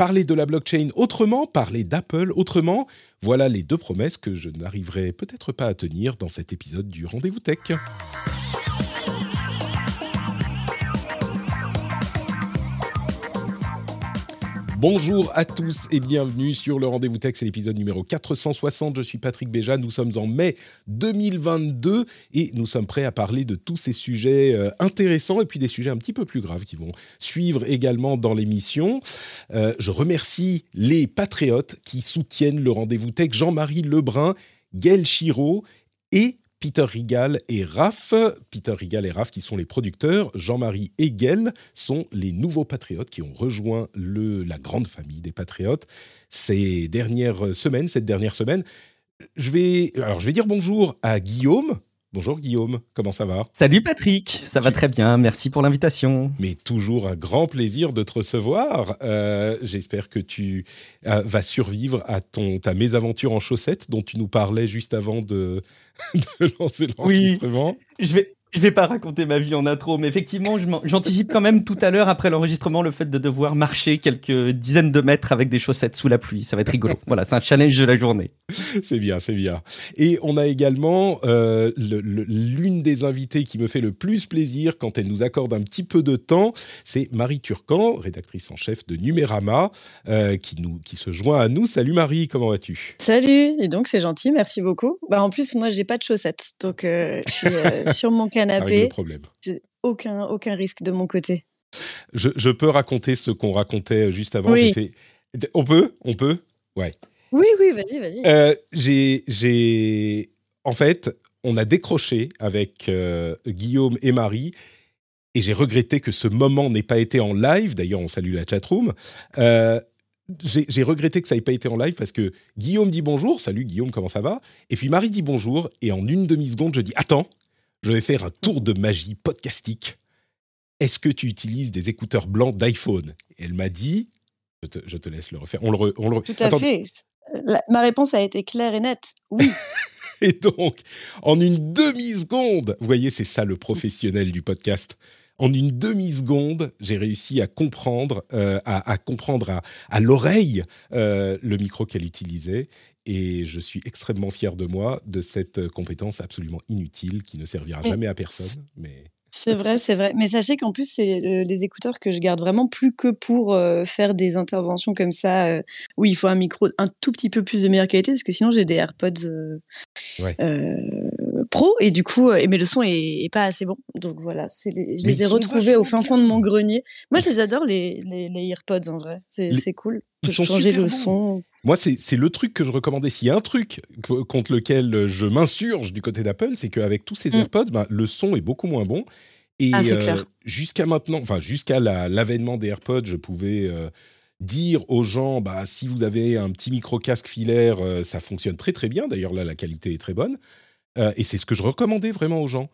Parler de la blockchain autrement, parler d'Apple autrement, voilà les deux promesses que je n'arriverai peut-être pas à tenir dans cet épisode du Rendez-vous Tech. Bonjour à tous et bienvenue sur le Rendez-vous Tech, c'est l'épisode numéro 460. Je suis Patrick Béja, nous sommes en mai 2022 et nous sommes prêts à parler de tous ces sujets euh, intéressants et puis des sujets un petit peu plus graves qui vont suivre également dans l'émission. Euh, je remercie les patriotes qui soutiennent le Rendez-vous Tech, Jean-Marie Lebrun, Gaël Chiraud et Peter Rigal et Raph. Peter Rigal et Raph qui sont les producteurs. Jean-Marie Gaël sont les nouveaux patriotes qui ont rejoint le, la grande famille des patriotes ces dernières semaines, cette dernière semaine. Je vais, alors je vais dire bonjour à Guillaume. Bonjour Guillaume, comment ça va? Salut Patrick, ça va très bien, merci pour l'invitation. Mais toujours un grand plaisir de te recevoir. Euh, J'espère que tu euh, vas survivre à ton, ta mésaventure en chaussettes dont tu nous parlais juste avant de, de lancer l'enregistrement. Oui, je vais, je vais pas raconter ma vie en intro, mais effectivement, j'anticipe quand même tout à l'heure après l'enregistrement le fait de devoir marcher quelques dizaines de mètres avec des chaussettes sous la pluie. Ça va être rigolo. voilà, c'est un challenge de la journée. C'est bien, c'est bien. Et on a également euh, l'une des invitées qui me fait le plus plaisir quand elle nous accorde un petit peu de temps, c'est Marie Turcan, rédactrice en chef de Numérama, euh, qui, nous, qui se joint à nous. Salut Marie, comment vas-tu? Salut, et donc c'est gentil, merci beaucoup. Bah, en plus, moi, j'ai pas de chaussettes, donc euh, je suis euh, sur mon canapé. Problème. Aucun, aucun risque de mon côté. Je, je peux raconter ce qu'on racontait juste avant. Oui. Fait... On peut? On peut? Ouais. Oui, oui, vas-y, vas-y. Euh, j'ai, en fait, on a décroché avec euh, Guillaume et Marie, et j'ai regretté que ce moment n'ait pas été en live. D'ailleurs, on salue la chatroom. Euh, j'ai regretté que ça n'ait pas été en live parce que Guillaume dit bonjour. Salut Guillaume, comment ça va? Et puis Marie dit bonjour, et en une demi-seconde, je dis Attends, je vais faire un tour de magie podcastique. Est-ce que tu utilises des écouteurs blancs d'iPhone? Elle m'a dit je te, je te, laisse le refaire. On le, re, on le... Tout à Attends. fait. La, ma réponse a été claire et nette. Oui. et donc, en une demi-seconde, vous voyez, c'est ça le professionnel du podcast. En une demi-seconde, j'ai réussi à comprendre, euh, à, à, comprendre à, à l'oreille euh, le micro qu'elle utilisait. Et je suis extrêmement fier de moi, de cette compétence absolument inutile qui ne servira jamais à personne. Mais... C'est vrai, c'est vrai. Mais sachez qu'en plus, c'est les écouteurs que je garde vraiment plus que pour euh, faire des interventions comme ça, euh, où il faut un micro un tout petit peu plus de meilleure qualité, parce que sinon j'ai des AirPods euh, ouais. Pro, et du coup, mais le son est, est pas assez bon. Donc voilà, les, je les ai retrouvés au fin fond de mon grenier. Moi, je les adore, les, les, les AirPods, en vrai. C'est cool. Ils sont changer le son. Moi, c'est le truc que je recommandais. S'il y a un truc contre lequel je m'insurge du côté d'Apple, c'est qu'avec tous ces AirPods, mmh. bah, le son est beaucoup moins bon. Et ah, euh, jusqu'à maintenant, enfin jusqu'à l'avènement des AirPods, je pouvais euh, dire aux gens, bah, si vous avez un petit micro-casque filaire, euh, ça fonctionne très très bien. D'ailleurs, là, la qualité est très bonne. Euh, et c'est ce que je recommandais vraiment aux gens.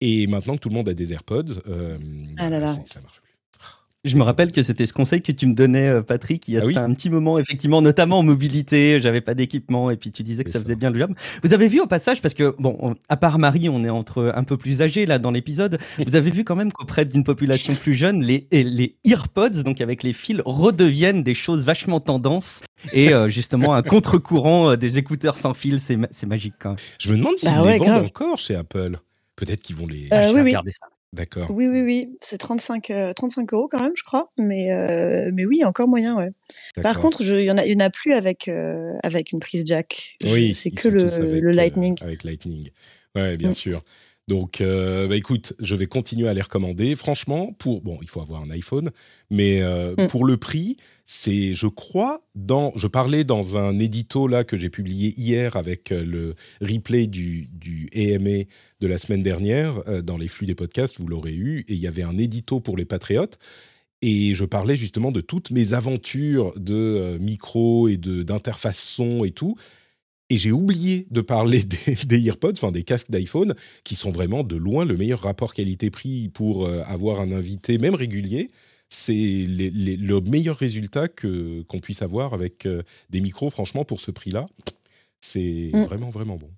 Et maintenant que tout le monde a des AirPods, ah là là. ça marche. Je me rappelle que c'était ce conseil que tu me donnais, Patrick, il y a ah oui un petit moment, effectivement, notamment en mobilité. J'avais pas d'équipement et puis tu disais que ça, ça faisait bien le job. Vous avez vu au passage, parce que, bon, on, à part Marie, on est entre un peu plus âgés là dans l'épisode. Vous avez vu quand même qu'auprès d'une population plus jeune, les, les EarPods, donc avec les fils, redeviennent des choses vachement tendances. Et euh, justement, un contre-courant euh, des écouteurs sans fil, c'est magique quand même. Je me demande s'ils bah les ouais, vendent grave. encore chez Apple. Peut-être qu'ils vont les. Euh, oui, ça. D'accord. Oui, oui, oui. C'est 35, 35 euros quand même, je crois. Mais, mais oui, encore moyen, ouais. Par contre, il n'y en, a, y en a plus avec, avec une prise jack. Oui, c'est que le, le Lightning. avec Lightning. Ouais, bien mm. sûr. Donc, euh, bah, écoute, je vais continuer à les recommander. Franchement, pour bon, il faut avoir un iPhone, mais euh, mm. pour le prix, c'est, je crois, dans. Je parlais dans un édito là que j'ai publié hier avec euh, le replay du du AMA de la semaine dernière dans les flux des podcasts. Vous l'aurez eu, et il y avait un édito pour les patriotes. Et je parlais justement de toutes mes aventures de micro et de d'interface son et tout. Et j'ai oublié de parler des, AirPods, enfin des casques d'iPhone, qui sont vraiment de loin le meilleur rapport qualité-prix pour euh, avoir un invité, même régulier. C'est le meilleur résultat que qu'on puisse avoir avec euh, des micros, franchement, pour ce prix-là. C'est mm. vraiment, vraiment bon.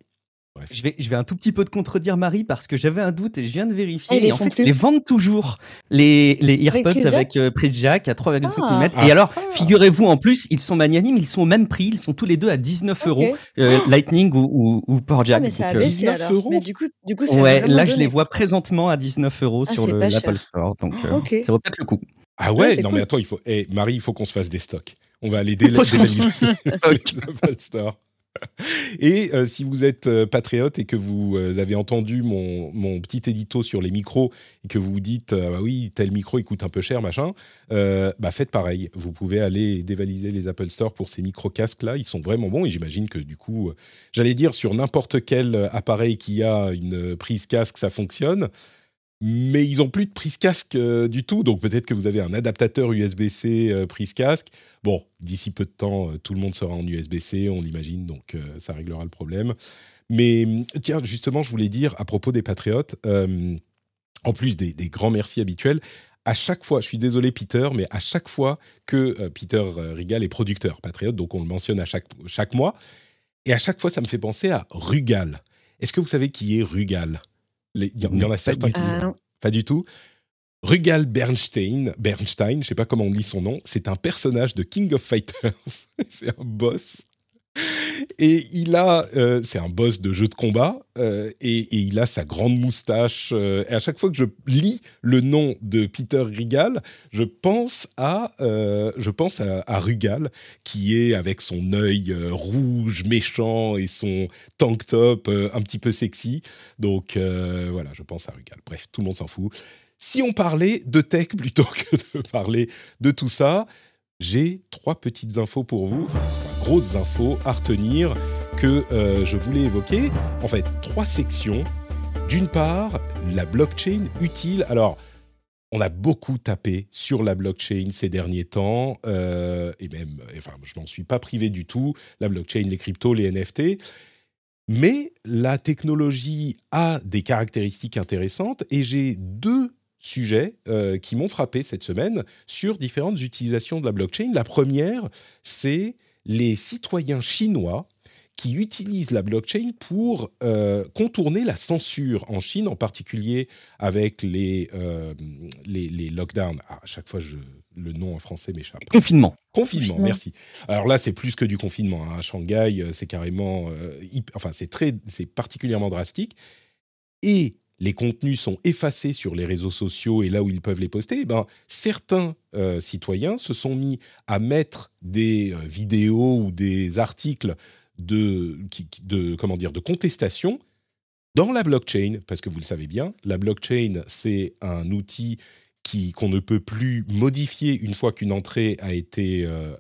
Je vais, je vais un tout petit peu te contredire Marie parce que j'avais un doute et je viens de vérifier. Et, en fait, ils les vendent toujours les, les AirPods avec euh, prise jack à 3,5 ah. mm. Et alors, ah. figurez-vous en plus, ils sont magnanimes, ils sont au même prix, ils sont tous les deux à 19 euros, euh, Lightning ou, ou, Port Jack. Ah, mais ça a baissé alors. Euros mais du coup, du coup, ouais, là je les vois présentement à 19 euros ah, sur l'Apple Store, donc euh, ça vaut peut-être le coup. Ah ouais, non mais attends, il faut, hey, Marie, il faut qu'on se fasse des stocks. On va aller dévaliser l'Apple Store. Et euh, si vous êtes euh, patriote et que vous euh, avez entendu mon, petit édito sur les micros et que vous vous dites bah oui tel micro il coûte un peu cher machin, bah faites pareil. Vous pouvez aller dévaliser les Apple Store pour ces micro casques là, ils sont vraiment bons et j'imagine que du coup, j'allais dire sur n'importe quel appareil qui a une prise casque ça fonctionne mais ils ont plus de prise casque euh, du tout. Donc peut-être que vous avez un adaptateur USB-C euh, prise casque. Bon, d'ici peu de temps, euh, tout le monde sera en USB-C, on l'imagine, donc ça réglera le problème. Mais tiens, justement, je voulais dire à propos des patriotes, en plus des, grands merci habituels, à chaque fois, je suis désolé Peter, mais à chaque fois que Peter Rigal est producteur patriote, donc on le mentionne à chaque, chaque mois, et à chaque fois, ça me fait penser à Rugal. Est-ce que vous savez qui est Rugal? Il y, en a certains qui ah, Pas du tout. Rugal Bernstein, Bernstein, je sais pas comment on lit son nom, c'est un personnage de King of Fighters. c'est un boss et il a, euh, c'est un boss de jeu de combat, euh, et, il a sa grande moustache. Euh, et à chaque fois que je lis le nom de Peter Rigal, je pense à, je pense à, Rugal, qui est avec son œil rouge méchant et son tank top un petit peu sexy. Donc voilà, je pense à Rugal. Bref, tout le monde s'en fout. Si on parlait de tech plutôt que de parler de tout ça, j'ai trois petites infos pour vous, grosses infos à retenir que euh, je voulais évoquer. En fait, trois sections. D'une part, la blockchain utile. Alors, on a beaucoup tapé sur la blockchain ces derniers temps, euh, et même, enfin, je m'en suis pas privé du tout. La blockchain, les cryptos, les NFT. Mais la technologie a des caractéristiques intéressantes et j'ai deux sujets euh, qui m'ont frappé cette semaine sur différentes utilisations de la blockchain. La première, c'est les citoyens chinois qui utilisent la blockchain pour euh, contourner la censure en Chine, en particulier avec les, euh, les, lockdowns. Ah, à chaque fois, je, le nom en français m'échappe. Confinement. Confinement, merci. Alors là, c'est plus que du confinement. Hein. À Shanghai, c'est carrément, enfin, c'est très, c'est particulièrement drastique. Et les contenus sont effacés sur les réseaux sociaux et là où ils peuvent les poster, eh ben, certains euh, citoyens se sont mis à mettre des euh, vidéos ou des articles de, de, comment dire, de contestation dans la blockchain, parce que vous le savez bien, la blockchain, c'est un outil qu'on ne peut plus modifier une fois qu'une entrée a été euh,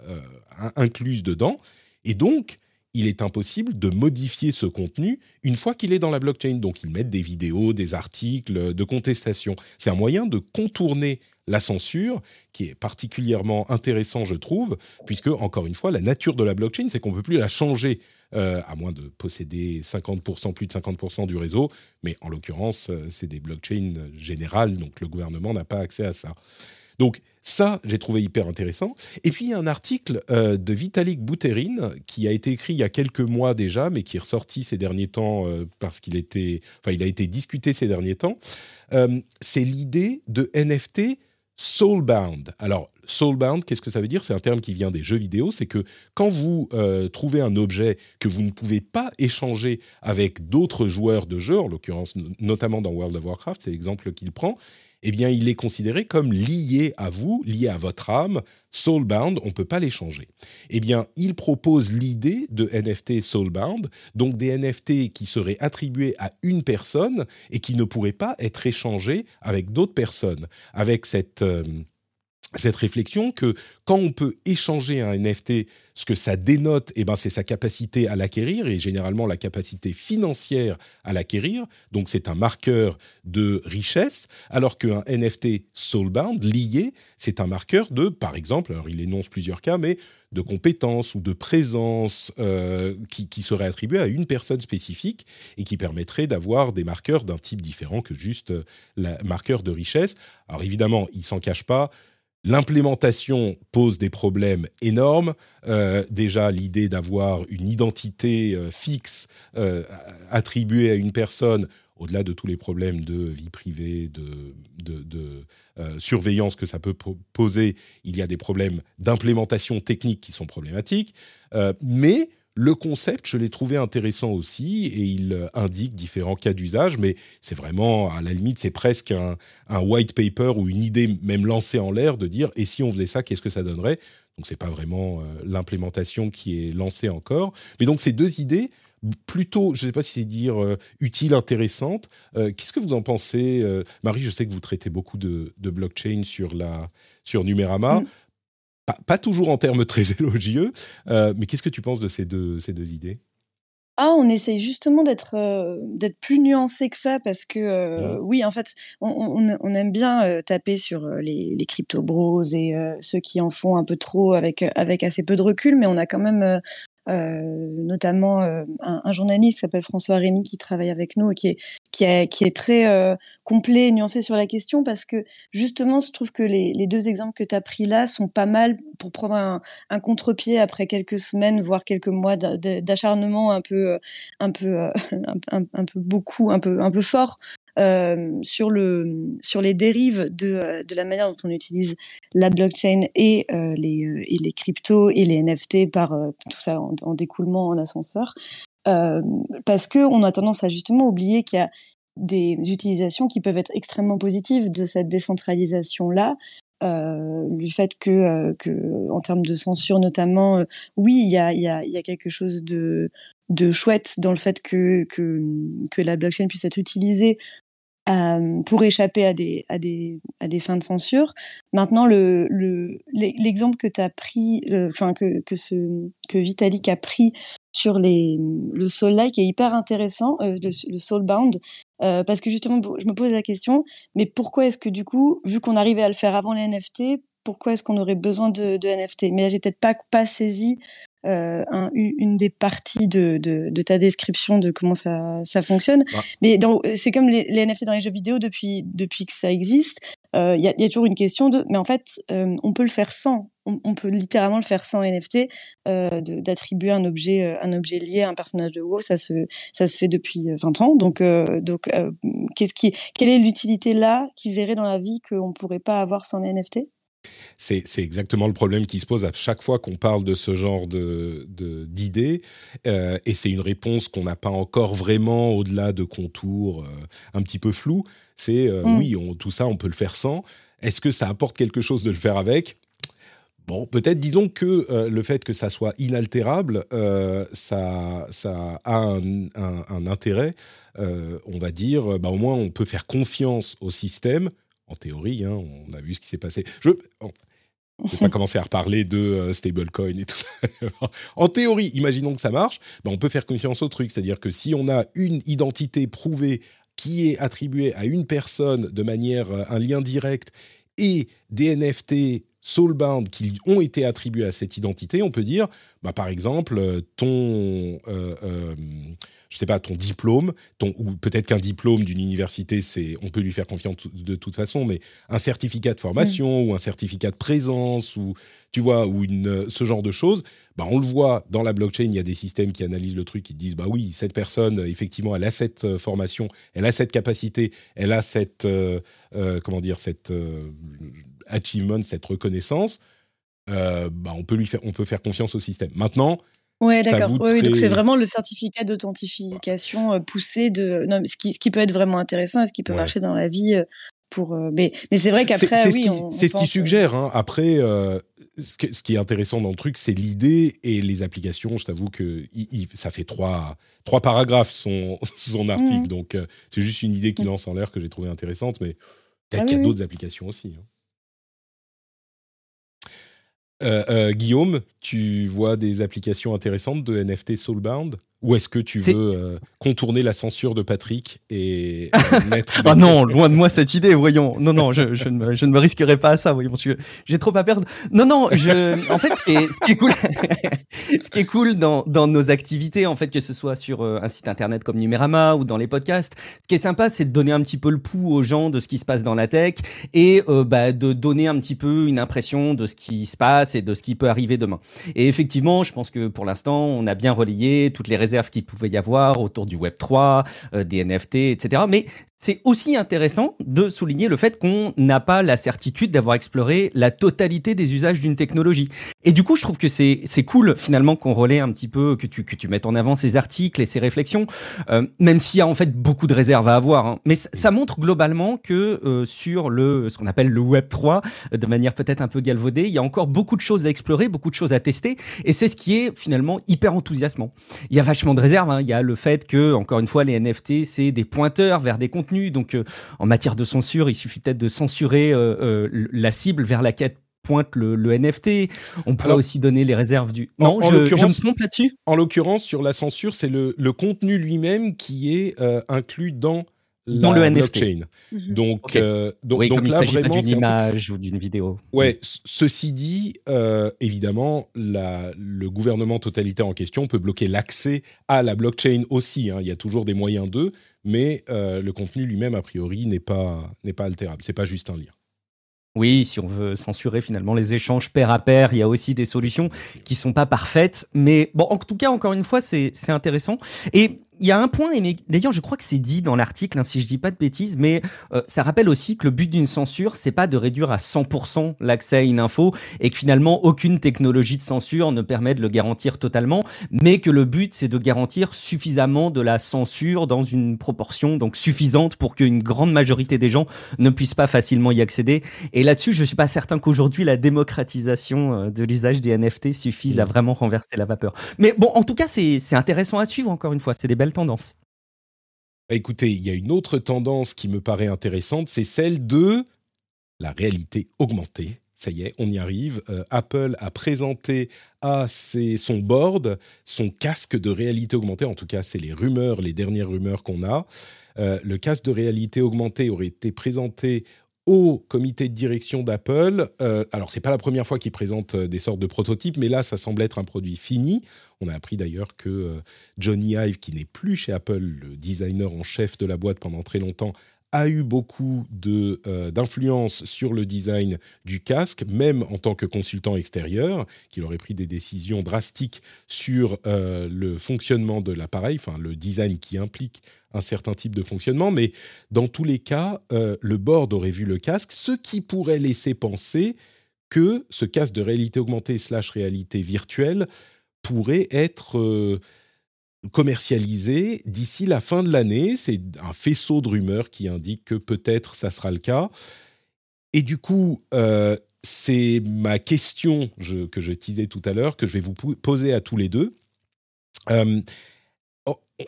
incluse dedans. Et donc, il est impossible de modifier ce contenu une fois qu'il est dans la blockchain. Donc ils mettent des vidéos, des articles de contestation. C'est un moyen de contourner la censure qui est particulièrement intéressant, je trouve, puisque, encore une fois, la nature de la blockchain, c'est qu'on ne peut plus la changer, euh, à moins de posséder 50%, plus de 50% du réseau. Mais en l'occurrence, euh, c'est des blockchains générales, donc le gouvernement n'a pas accès à ça. Donc ça, j'ai trouvé hyper intéressant. Et puis il y a un article euh, de Vitalik Buterin qui a été écrit il y a quelques mois déjà, mais qui est ressorti ces derniers temps euh, parce qu'il a été discuté ces derniers temps. Euh, c'est l'idée de NFT soulbound. Alors, soulbound, qu'est-ce que ça veut dire? C'est un terme qui vient des jeux vidéo. C'est que quand vous trouvez un objet que vous ne pouvez pas échanger avec d'autres joueurs de jeu, en l'occurrence notamment dans World of Warcraft, c'est l'exemple qu'il prend, eh bien, il est considéré comme lié à vous, lié à votre âme, soulbound, on ne peut pas l'échanger. Eh bien, il propose l'idée de NFT soulbound, donc des NFT qui seraient attribués à une personne et qui ne pourraient pas être échangés avec d'autres personnes. Avec cette... Euh, cette réflexion que quand on peut échanger un NFT, ce que ça dénote, eh ben, c'est sa capacité à l'acquérir et généralement la capacité financière à l'acquérir. Donc c'est un marqueur de richesse, alors qu'un NFT soulbound, lié, c'est un marqueur de, par exemple, alors il énonce plusieurs cas, mais de compétences ou de présence euh, qui, qui serait attribué à une personne spécifique et qui permettrait d'avoir des marqueurs d'un type différent que juste euh, le marqueur de richesse. Alors évidemment, il s'en cache pas L'implémentation pose des problèmes énormes. Euh, déjà, l'idée d'avoir une identité euh, fixe euh, attribuée à une personne, au-delà de tous les problèmes de vie privée, de, de surveillance que ça peut poser, il y a des problèmes d'implémentation technique qui sont problématiques. mais le concept, je l'ai trouvé intéressant aussi et il euh, indique différents cas d'usage, mais c'est vraiment, à la limite, c'est presque un, white paper ou une idée même lancée en l'air de dire et si on faisait ça, qu'est-ce que ça donnerait? Donc c'est pas vraiment euh, l'implémentation qui est lancée encore. Mais donc ces deux idées, plutôt, je ne sais pas si c'est dire euh, utile, intéressante. Qu'est-ce que vous en pensez, Marie Je sais que vous traitez beaucoup de, blockchain sur la sur Numérama. Pas, toujours en termes très élogieux, euh, mais qu'est-ce que tu penses de ces deux, ces deux idées? Ah, on essaye justement d'être euh, d'être plus nuancé que ça parce que euh, oui, en fait, on, on, aime bien taper sur les, les crypto bros et ceux qui en font un peu trop avec avec assez peu de recul, mais on a quand même notamment euh, un, un, journaliste qui s'appelle François Rémy qui travaille avec nous et qui est, qui, est, qui est très euh, complet et nuancé sur la question parce que justement, je trouve que les, les deux exemples que tu as pris là sont pas mal pour prendre un, un contre-pied après quelques semaines, voire quelques mois d'acharnement un peu, un peu, un, peu beaucoup, un peu, un peu fort. euh, sur, le, sur les dérives de, euh, de la manière dont on utilise la blockchain et, euh, les, et les cryptos et les NFT par tout ça en, découlement en ascenseur. parce qu'on a tendance à justement oublier qu'il y a des utilisations qui peuvent être extrêmement positives de cette décentralisation-là, euh, le fait que, que, en termes de censure notamment, oui, il y a, y, y a, quelque chose de, de chouette dans le fait que, que, que la blockchain puisse être utilisée euh, pour échapper à des, à, des, à des fins de censure. Maintenant, le, le, l'exemple que tu pris, enfin que, que, ce, que Vitalik a pris sur les, le Soul-like est hyper intéressant, euh, le, le Soulbound, euh, parce que justement, je me pose la question, mais pourquoi est-ce que du coup, vu qu'on arrivait à le faire avant les NFT, pourquoi est-ce qu'on aurait besoin de, de NFT Mais là, j'ai peut-être pas, pas saisi euh, un, une des parties de, de, de, ta description de comment ça, ça fonctionne. Mais c'est comme les, les, NFT dans les jeux vidéo depuis, depuis que ça existe. Il euh, y, a, y, a, toujours une question de, mais en fait, euh, on peut le faire sans. On, peut littéralement le faire sans NFT, d'attribuer un objet, un objet lié à un personnage de WoW. Ça se, ça se fait depuis 20 ans. Donc, donc qu'est-ce qui, quelle est l'utilité là qui verrait dans la vie qu'on ne pourrait pas avoir sans les NFT c'est exactement le problème qui se pose à chaque fois qu'on parle de ce genre d'idées. De, euh, et c'est une réponse qu'on n'a pas encore vraiment au-delà de contours euh, un petit peu flous. C'est euh, mm. oui, tout ça, on peut le faire sans. Est-ce que ça apporte quelque chose de le faire avec? Bon, peut-être disons que le fait que ça soit inaltérable, ça, ça a un, un intérêt. on va dire, bah, au moins on peut faire confiance au système en théorie, hein, on a vu ce qui s'est passé. Je ne vais pas commencer à reparler de euh, stablecoin et tout ça. en théorie, imaginons que ça marche, ben on peut faire confiance au truc. C'est-à-dire que si on a une identité prouvée qui est attribuée à une personne de manière, euh, un lien direct, et des NFT soulbound qui ont été attribués à cette identité, on peut dire, bah, par exemple, ton... Euh, je sais pas, ton diplôme, ton, ou peut-être qu'un diplôme d'une université, c'est, on peut lui faire confiance de toute façon, mais un certificat de formation mm. ou un certificat de présence ou, tu vois, ou une, ce genre de choses, bah, on le voit dans la blockchain, il y a des systèmes qui analysent le truc, qui disent, bah oui, cette personne, effectivement, elle a cette euh, formation, elle a cette capacité, elle a cette, euh, euh, comment dire, cette achievement, cette reconnaissance. bah, on peut lui faire, on peut faire confiance au système. Maintenant, Ouais, d'accord. Oui, donc c'est vraiment le certificat d'authentification euh, poussé de. Non, ce qui, ce qui peut être vraiment intéressant et ce qui peut marcher dans la vie. Euh, pour, euh, mais, mais c'est vrai qu'après, oui, c'est ce qui suggère. Hein. Après, ce, qui est intéressant dans le truc, c'est l'idée et les applications. Je t'avoue que ça fait trois, trois paragraphes son, son article, mmh. donc c'est juste une idée qui lance en l'air que j'ai trouvé intéressante, mais peut-être ah qu'il y a d'autres applications aussi. Hein. Euh, euh, Guillaume, tu vois des applications intéressantes de NFT Soulbound? Ou est-ce que tu veux euh, contourner la censure de Patrick et mettre Ah non, loin de moi cette idée, voyons. Non, non, je, je, ne, me, je ne, me, risquerai pas à ça, voyons, parce que j'ai trop à perdre. Non, non, je, en fait, ce qui est, ce qui est cool, ce qui est cool dans, dans, nos activités, en fait, que ce soit sur euh, un site internet comme Numérama ou dans les podcasts, ce qui est sympa, c'est de donner un petit peu le pouls aux gens de ce qui se passe dans la tech et euh, bah, de donner un petit peu une impression de ce qui se passe et de ce qui peut arriver demain. Et effectivement, je pense que pour l'instant, on a bien relayé toutes les qu'il pouvait y avoir autour du Web 3, euh, des NFT, etc. Mais c'est aussi intéressant de souligner le fait qu'on n'a pas la certitude d'avoir exploré la totalité des usages d'une technologie. Et du coup, je trouve que c'est cool finalement qu'on relaie un petit peu, que tu, que tu mettes en avant ces articles et ces réflexions, euh, même s'il y a en fait beaucoup de réserves à avoir. Hein. Mais ça, montre globalement que euh, sur le, ce qu'on appelle le Web 3, de manière peut-être un peu galvaudée, il y a encore beaucoup de choses à explorer, beaucoup de choses à tester. Et c'est ce qui est finalement hyper enthousiasmant. Il y a vachement de réserves. Hein. Il y a le fait que, encore une fois, les NFT, c'est des pointeurs vers des donc, euh, en matière de censure, il suffit peut-être de censurer euh, euh, la cible vers laquelle pointe le, NFT. On pourrait aussi donner les réserves du. Non, je, me trompe là-dessus? En l'occurrence, sur la censure, c'est le, contenu lui-même qui est inclus dans dans le blockchain. NFT. Donc, donc, oui, comme il s'agit d'une image ou d'une vidéo. Ouais. Ceci dit, évidemment, la, le gouvernement totalitaire en question peut bloquer l'accès à la blockchain aussi. Hein. Il y a toujours des moyens d'eux, mais euh, le contenu lui-même, a priori, n'est pas, n'est pas altérable. C'est pas juste un lien. Oui, si on veut censurer finalement les échanges pair à pair, il y a aussi des solutions qui sont pas parfaites. Mais bon, en tout cas, encore une fois, c'est intéressant. Et il y a un point, et d'ailleurs je crois que c'est dit dans l'article, hein, si je dis pas de bêtises, mais euh, ça rappelle aussi que le but d'une censure, c'est pas de réduire à 100% l'accès à une info, et que finalement aucune technologie de censure ne permet de le garantir totalement, mais que le but c'est de garantir suffisamment de la censure dans une proportion donc suffisante pour qu'une grande majorité des gens ne puissent pas facilement y accéder. Et là-dessus, je suis pas certain qu'aujourd'hui la démocratisation euh, de l'usage des NFT suffise à mmh. vraiment renverser la vapeur. Mais bon, en tout cas, c'est intéressant à suivre encore une fois. C'est des belles tendance bah, Écoutez, il y a une autre tendance qui me paraît intéressante, c'est celle de la réalité augmentée. Ça y est, on y arrive. Euh, Apple a présenté à son board son casque de réalité augmentée. En tout cas, c'est les rumeurs, les dernières rumeurs qu'on a. Euh, le casque de réalité augmentée aurait été présenté au comité de direction d'Apple. Euh, alors, c'est pas la première fois qu'ils présentent euh, des sortes de prototypes, mais là, ça semble être un produit fini. On a appris d'ailleurs que euh, Johnny Ive, qui n'est plus chez Apple, le designer en chef de la boîte pendant très longtemps, a eu beaucoup euh, d'influence sur le design du casque, même en tant que consultant extérieur, qu'il aurait pris des décisions drastiques sur le fonctionnement de l'appareil, enfin le design qui implique un certain type de fonctionnement, mais dans tous les cas, euh, le board aurait vu le casque, ce qui pourrait laisser penser que ce casque de réalité augmentée slash réalité virtuelle pourrait être euh, commercialisé d'ici la fin de l'année. C'est un faisceau de rumeurs qui indique que peut-être ça sera le cas. Et du coup, euh, c'est ma question que je disais tout à l'heure, que je vais vous poser à tous les deux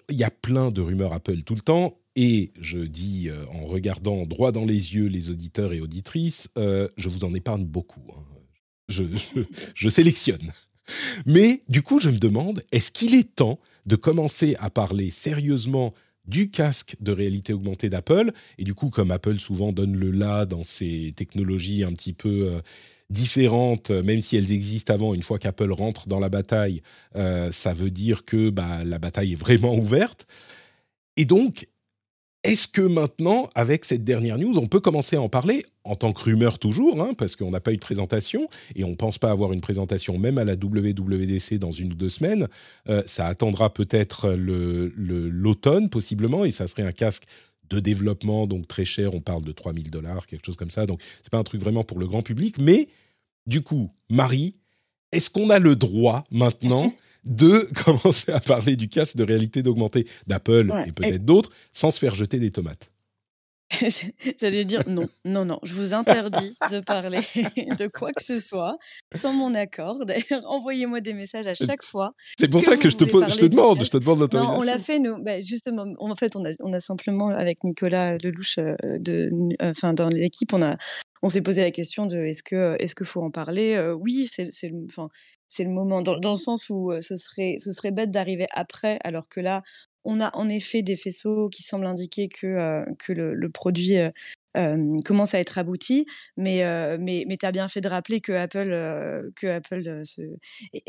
il y a plein de rumeurs Apple tout le temps. Et je dis euh, en regardant droit dans les yeux les auditeurs et auditrices, euh, je vous en épargne beaucoup. Hein. Je, sélectionne. Mais du coup, je me demande, est-ce qu'il est temps de commencer à parler sérieusement du casque de réalité augmentée d'Apple? Et du coup, comme Apple souvent donne le là dans ses technologies un petit peu euh, différentes, même si elles existent avant. Une fois qu'Apple rentre dans la bataille, ça veut dire que bah, la bataille est vraiment ouverte. Et donc, est-ce que maintenant, avec cette dernière news, on peut commencer à en parler en tant que rumeur toujours, hein, parce qu'on n'a pas eu de présentation et on ne pense pas avoir une présentation même à la WWDC dans une ou deux semaines. Euh, ça attendra peut-être l'automne possiblement et ça serait un casque de développement, donc très cher, on parle de 3000 dollars, quelque chose comme ça, donc c'est pas un truc vraiment pour le grand public, mais du coup, Marie, est-ce qu'on a le droit maintenant de commencer à parler du casque de réalité d'augmenter d'Apple et peut-être d'autres sans se faire jeter des tomates. J'allais dire non, non, non, je vous interdis de parler de quoi que ce soit sans mon accord. D'ailleurs, envoyez-moi des messages à chaque fois. C'est pour ça que je te, je te demande, je te demande l'autorisation. Non, on l'a fait, nous. Bah, justement, en fait, on a, on a simplement, avec Nicolas Lelouch, euh, de, enfin, dans l'équipe, on a, on s'est posé la question de est-ce que est-ce qu'il faut en parler? Euh, Oui, c'est enfin c'est le moment. Dans, le sens où ce serait bête d'arriver après alors que là on a en effet des faisceaux qui semblent indiquer que, le produit commence à être abouti, mais, mais, mais tu as bien fait de rappeler que Apple, que Apple se,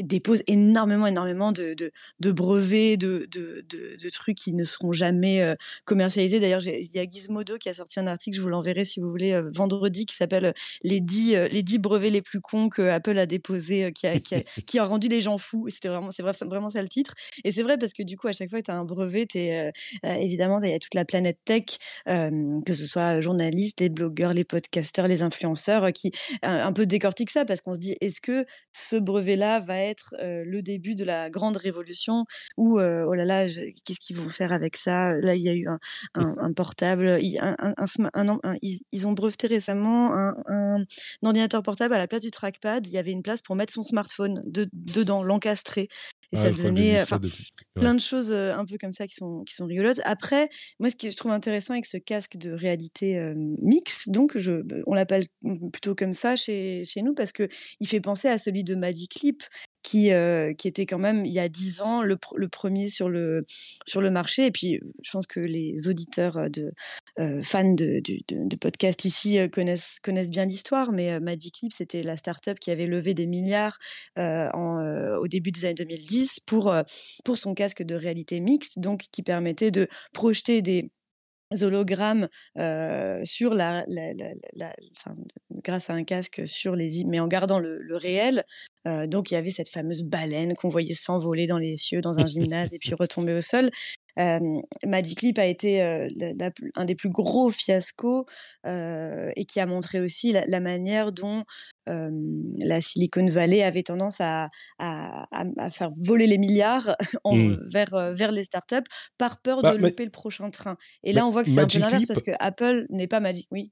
dépose énormément, énormément de, brevets, de, de, de, trucs qui ne seront jamais commercialisés. D'ailleurs, il y a Gizmodo qui a sorti un article, je vous l'enverrai si vous voulez, vendredi, qui s'appelle les 10, les 10 brevets les plus cons que Apple a déposés, qui, a, qui, a, rendu les gens fous. C'était vraiment, c'est vraiment ça le titre. Et c'est vrai parce que du coup, à chaque fois que tu as un brevet, es évidemment, il y a toute la planète tech, que ce soit journaliste, les blogueurs, les podcasteurs, les influenceurs euh, qui un peu décortiquent ça parce qu'on se dit est-ce que ce brevet-là va être euh, le début de la grande révolution ou euh, oh là là qu'est-ce qu'ils vont faire avec ça? Là il y a eu un, un, portable, un, ils, ont breveté récemment un, ordinateur portable à la place du trackpad. Il y avait une place pour mettre son smartphone dedans, l'encastrer. Et ça devenait plein de choses un peu comme ça qui sont, qui sont rigolotes. Après, moi, ce que je trouve intéressant avec ce casque de réalité mix, donc je, on l'appelle plutôt comme ça chez, chez nous, parce qu'il fait penser à celui de Magic Leap, qui, qui était quand même, il y a dix ans, le, le, premier sur le, sur le marché. Et puis, je pense que les auditeurs de, fans de, de, podcast ici connaissent, connaissent bien l'histoire, mais Magic Leap, c'était la start-up qui avait levé des milliards au début des années 2010 pour, pour son casque de réalité mixte, donc qui permettait de projeter des hologrammes sur la, grâce à un casque sur les mais en gardant le, réel donc il y avait cette fameuse baleine qu'on voyait s'envoler dans les cieux dans un gymnase et puis retomber au sol Magic Leap a été un des plus gros fiascos et qui a montré aussi la, manière dont la Silicon Valley avait tendance à, à, faire voler les milliards mmh. vers, vers les startups par peur bah, de louper le prochain train. Et là, on voit que c'est un peu l'inverse parce que Apple n'est pas Magic. Oui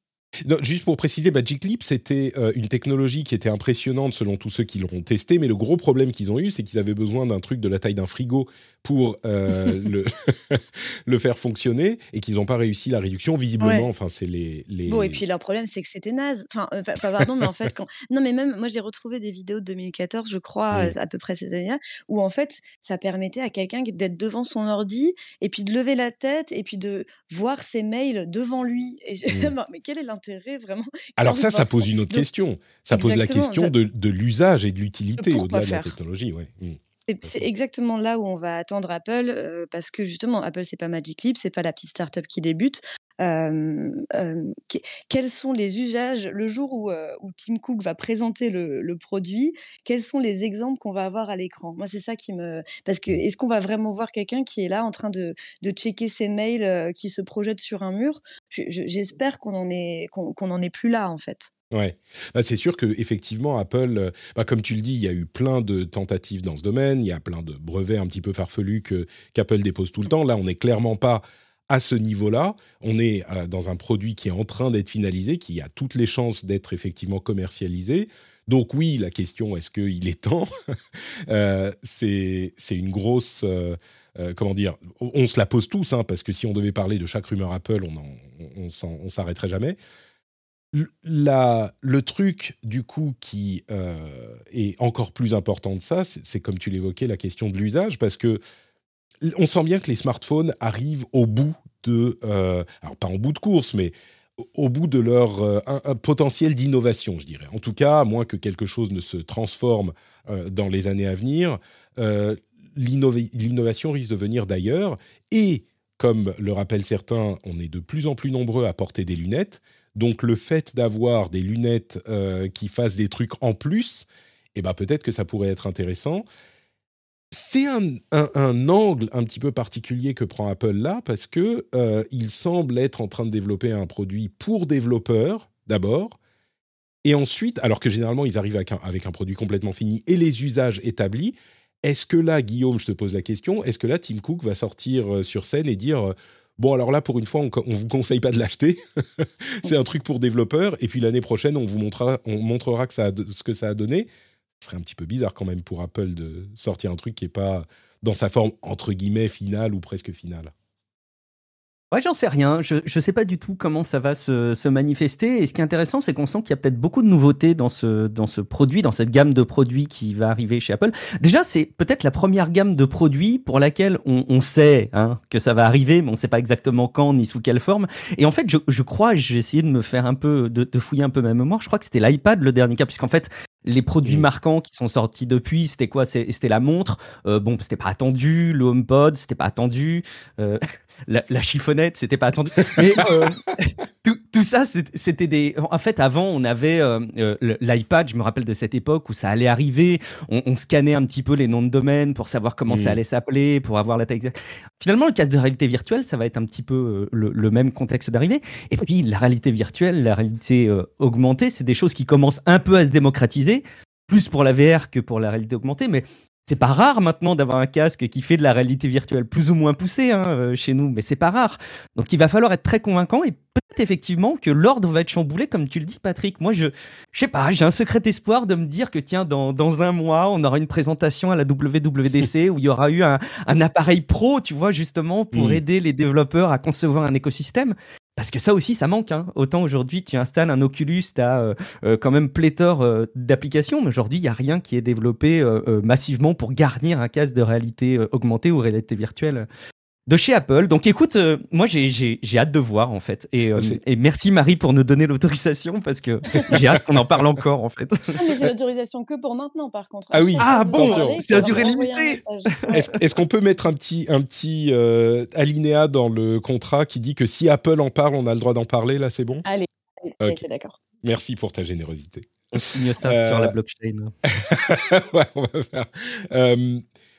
juste pour préciser, Magic Leap, c'était euh, une technologie qui était impressionnante selon tous ceux qui l'ont testé, mais le gros problème qu'ils ont eu, c'est qu'ils avaient besoin d'un truc de la taille d'un frigo pour euh, le, le, faire fonctionner et qu'ils n'ont pas réussi la réduction. Visiblement, enfin, c'est les, les, Bon, et puis leur problème, c'est que c'était naze. Enfin, euh, pardon, mais en fait, quand... non, mais même moi, j'ai retrouvé des vidéos de 2014, je crois, à peu près ces années-là, où en fait, ça permettait à quelqu'un d'être devant son ordi et puis de lever la tête et puis de voir ses mails devant lui. Et mmh. mais quel est vraiment. Alors ça, ça pose une autre question. Ça pose la question de, l'usage et de l'utilité au-delà de la technologie. Ouais. Mmh. C'est exactement là où on va attendre Apple, euh, parce que justement, Apple, c'est pas Magic Leap, c'est pas la petite startup qui débute. Quels sont les usages le jour où, Tim Cook va présenter le, le, produit Quels sont les exemples qu'on va avoir à l'écran? Moi, c'est ça qui me parce que est-ce qu'on va vraiment voir quelqu'un qui est là en train de, de checker ses mails, qui se projette sur un mur? J'espère qu'on en est qu'on en est plus là en fait. Ouais, bah, c'est sûr que effectivement Apple, bah, comme tu le dis, il y a eu plein de tentatives dans ce domaine, il y a plein de brevets un petit peu farfelus que qu'Apple dépose tout le temps. Là, on n'est clairement pas à ce niveau-là. On est euh, dans un produit qui est en train d'être finalisé, qui a toutes les chances d'être effectivement commercialisé. Donc oui, la question est-ce qu'il est temps? Euh, C'est une grosse... Euh, comment dire On se la pose tous, hein, parce que si on devait parler de chaque rumeur Apple, on ne s'arrêterait jamais. La, le truc, du coup, qui est encore plus important de ça, c'est comme tu l'évoquais, la question de l'usage, parce que on sent bien que les smartphones arrivent au bout de, euh, alors pas en bout de course, mais au bout de leur un, potentiel d'innovation, je dirais. En tout cas, à moins que quelque chose ne se transforme dans les années à venir, l'innovation risque de venir d'ailleurs. Et comme le rappellent certains, on est de plus en plus nombreux à porter des lunettes. Donc le fait d'avoir des lunettes qui fassent des trucs en plus, eh ben, peut-être que ça pourrait être intéressant. C'est un, angle un petit peu particulier que prend Apple là, parce que euh, il semble être en train de développer un produit pour développeurs d'abord, et ensuite, alors que généralement ils arrivent avec un, produit complètement fini et les usages établis. Est-ce que là, Guillaume, je te pose la question, est-ce que là, Tim Cook va sortir euh, sur scène et dire euh, Bon, alors là, pour une fois, on ne vous conseille pas de l'acheter. c'est un truc pour développeurs. Et puis l'année prochaine, on vous montrera, on montrera que ce que ça a donné ce serait un petit peu bizarre quand même pour Apple de sortir un truc qui n'est pas dans sa forme entre guillemets finale ou presque finale. Ouais, j'en sais rien. Je ne sais pas du tout comment ça va se, se manifester. Et ce qui est intéressant, c'est qu'on sent qu'il y a peut-être beaucoup de nouveautés dans ce, dans ce produit, dans cette gamme de produits qui va arriver chez Apple. Déjà, c'est peut-être la première gamme de produits pour laquelle on, on sait hein, que ça va arriver, mais on ne sait pas exactement quand ni sous quelle forme. Et en fait, je, je crois, j'ai essayé de me faire un peu, de, de fouiller un peu ma mémoire. Je crois que c'était l'iPad le dernier cas, puisqu'en fait, les produits mm. marquants qui sont sortis depuis, c'était quoi? C'était la montre. Euh, bon, c'était pas attendu. Le HomePod, c'était pas attendu. Euh, la, la, chiffonnette, c'était pas attendu. Mais euh, tout, tout, ça, c'était des. En fait, avant, on avait euh, euh, l'iPad. Je me rappelle de cette époque où ça allait arriver. On, on, scannait un petit peu les noms de domaine pour savoir comment ça mm. allait s'appeler, pour avoir la taille exacte. Finalement, le casque de réalité virtuelle, ça va être un petit peu le, le même contexte d'arrivée. Et puis, la réalité virtuelle, la réalité augmentée, c'est des choses qui commencent un peu à se démocratiser plus pour la VR que pour la réalité augmentée, mais c'est pas rare maintenant d'avoir un casque qui fait de la réalité virtuelle plus ou moins poussée hein, euh, chez nous, mais c'est pas rare. Donc il va falloir être très convaincant et peut-être effectivement que l'ordre va être chamboulé, comme tu le dis, Patrick. Moi, je, je sais pas, j'ai un secret espoir de me dire que tiens, dans, dans un mois, on aura une présentation à la WWDC où il y aura eu un, un appareil pro, tu vois, justement, pour mm. aider les développeurs à concevoir un écosystème. Parce que ça aussi, ça manque. Hein. Autant aujourd'hui, tu installes un Oculus, tu as euh, euh, quand même pléthore euh, d'applications, mais aujourd'hui, il n'y a rien qui est développé massivement pour garnir un casque de réalité augmentée ou réalité virtuelle de chez Apple. Donc écoute, euh, moi j'ai hâte de voir en fait. Et, euh, et merci Marie pour nous donner l'autorisation parce que j'ai hâte qu'on en parle encore en fait. Ah, mais c'est l'autorisation que pour maintenant par contre. Ah oui. Ah bon, c'est à durée limitée. Est-ce qu'on peut mettre un petit, un petit euh, alinéa dans le contrat qui dit que si Apple en parle, on a le droit d'en parler Là, c'est bon? Allez, c'est d'accord. Merci pour ta générosité. On signe ça sur la blockchain. ouais, on va faire.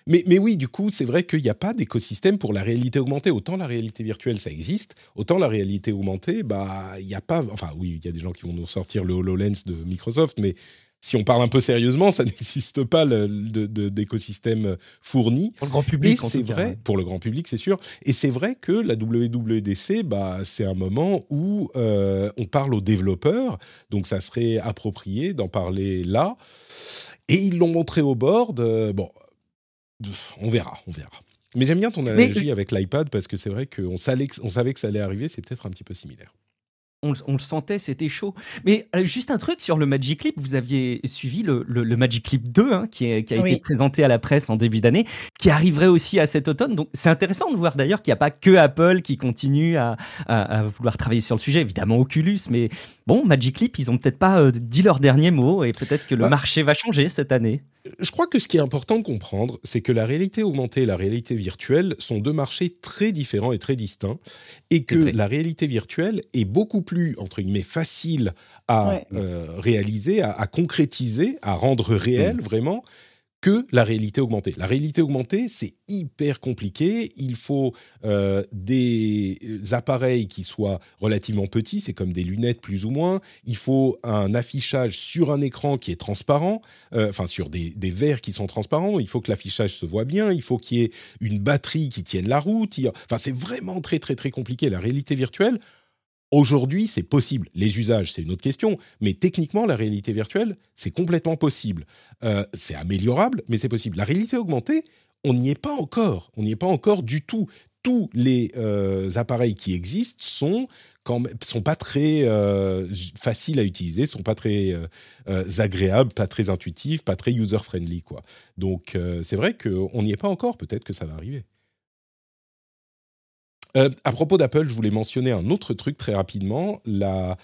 Mais, oui, du coup, c'est vrai qu'il n'y a pas d'écosystème pour la réalité augmentée. Autant la réalité virtuelle, ça existe, autant la réalité augmentée, bah, il n'y a pas. Enfin, oui, il y a des gens qui vont nous sortir le HoloLens de Microsoft, mais si on parle un peu sérieusement, ça n'existe pas d'écosystème fourni. Pour le grand public, c'est vrai. Pour le grand public, c'est sûr. Et c'est vrai que la WWDC, bah, c'est un moment où euh, on parle aux développeurs, donc ça serait approprié d'en parler là. Et ils l'ont montré au board. Euh, bon, on verra, on verra. Mais j'aime bien ton analogie avec l'iPad parce que c'est vrai qu'on savait, on savait que ça allait arriver, c'est peut-être un petit peu similaire. On, le sentait, c'était chaud. Mais euh, juste un truc sur le Magic Clip, vous aviez suivi le, Magic Clip 2 hein, qui, a été présenté à la presse en début d'année, qui arriverait aussi à cet automne. Donc c'est intéressant de voir d'ailleurs qu'il n'y a pas que Apple qui continue à, vouloir travailler sur le sujet, évidemment Oculus, mais bon, Magic Clip, ils ont peut-être pas euh, dit leur dernier mot et peut-être que le bah marché va changer cette année je crois que ce qui est important de comprendre, c'est que la réalité augmentée et la réalité virtuelle sont deux marchés très différents et très distincts, et que la réalité virtuelle est beaucoup plus, entre guillemets, facile à euh, réaliser, à, concrétiser, à rendre réel mmh. vraiment, que la réalité augmentée. La réalité augmentée, c'est hyper compliqué. Il faut euh, des appareils qui soient relativement petits, c'est comme des lunettes plus ou moins. Il faut un affichage sur un écran qui est transparent, euh, enfin sur des, des, verres qui sont transparents. Il faut que l'affichage se voit bien. Il faut qu'il y ait une batterie qui tienne la route. Enfin, c'est vraiment très très très compliqué. La réalité virtuelle, Aujourd'hui, c'est possible. Les usages, c'est une autre question. Mais techniquement, la réalité virtuelle, c'est complètement possible. Euh, c'est améliorable, mais c'est possible. La réalité augmentée, on n'y est pas encore. On n'y est pas encore du tout. Tous les euh, appareils qui existent sont sont pas très euh, faciles à utiliser, sont pas très agréables, pas très intuitifs, pas très user friendly quoi. Donc c'est vrai qu'on n'y est pas encore. Peut-être que ça va arriver. À propos d'Apple, je voulais mentionner un autre truc très rapidement. La,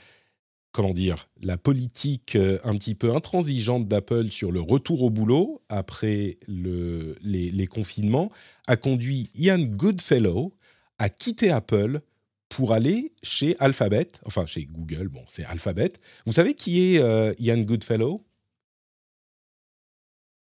comment dire, la politique euh, un petit peu intransigeante d'Apple sur le retour au boulot après le, les, confinements a conduit Ian Goodfellow à quitter Apple pour aller chez Alphabet, enfin chez Google, bon c'est Alphabet. Vous savez qui est euh, Ian Goodfellow?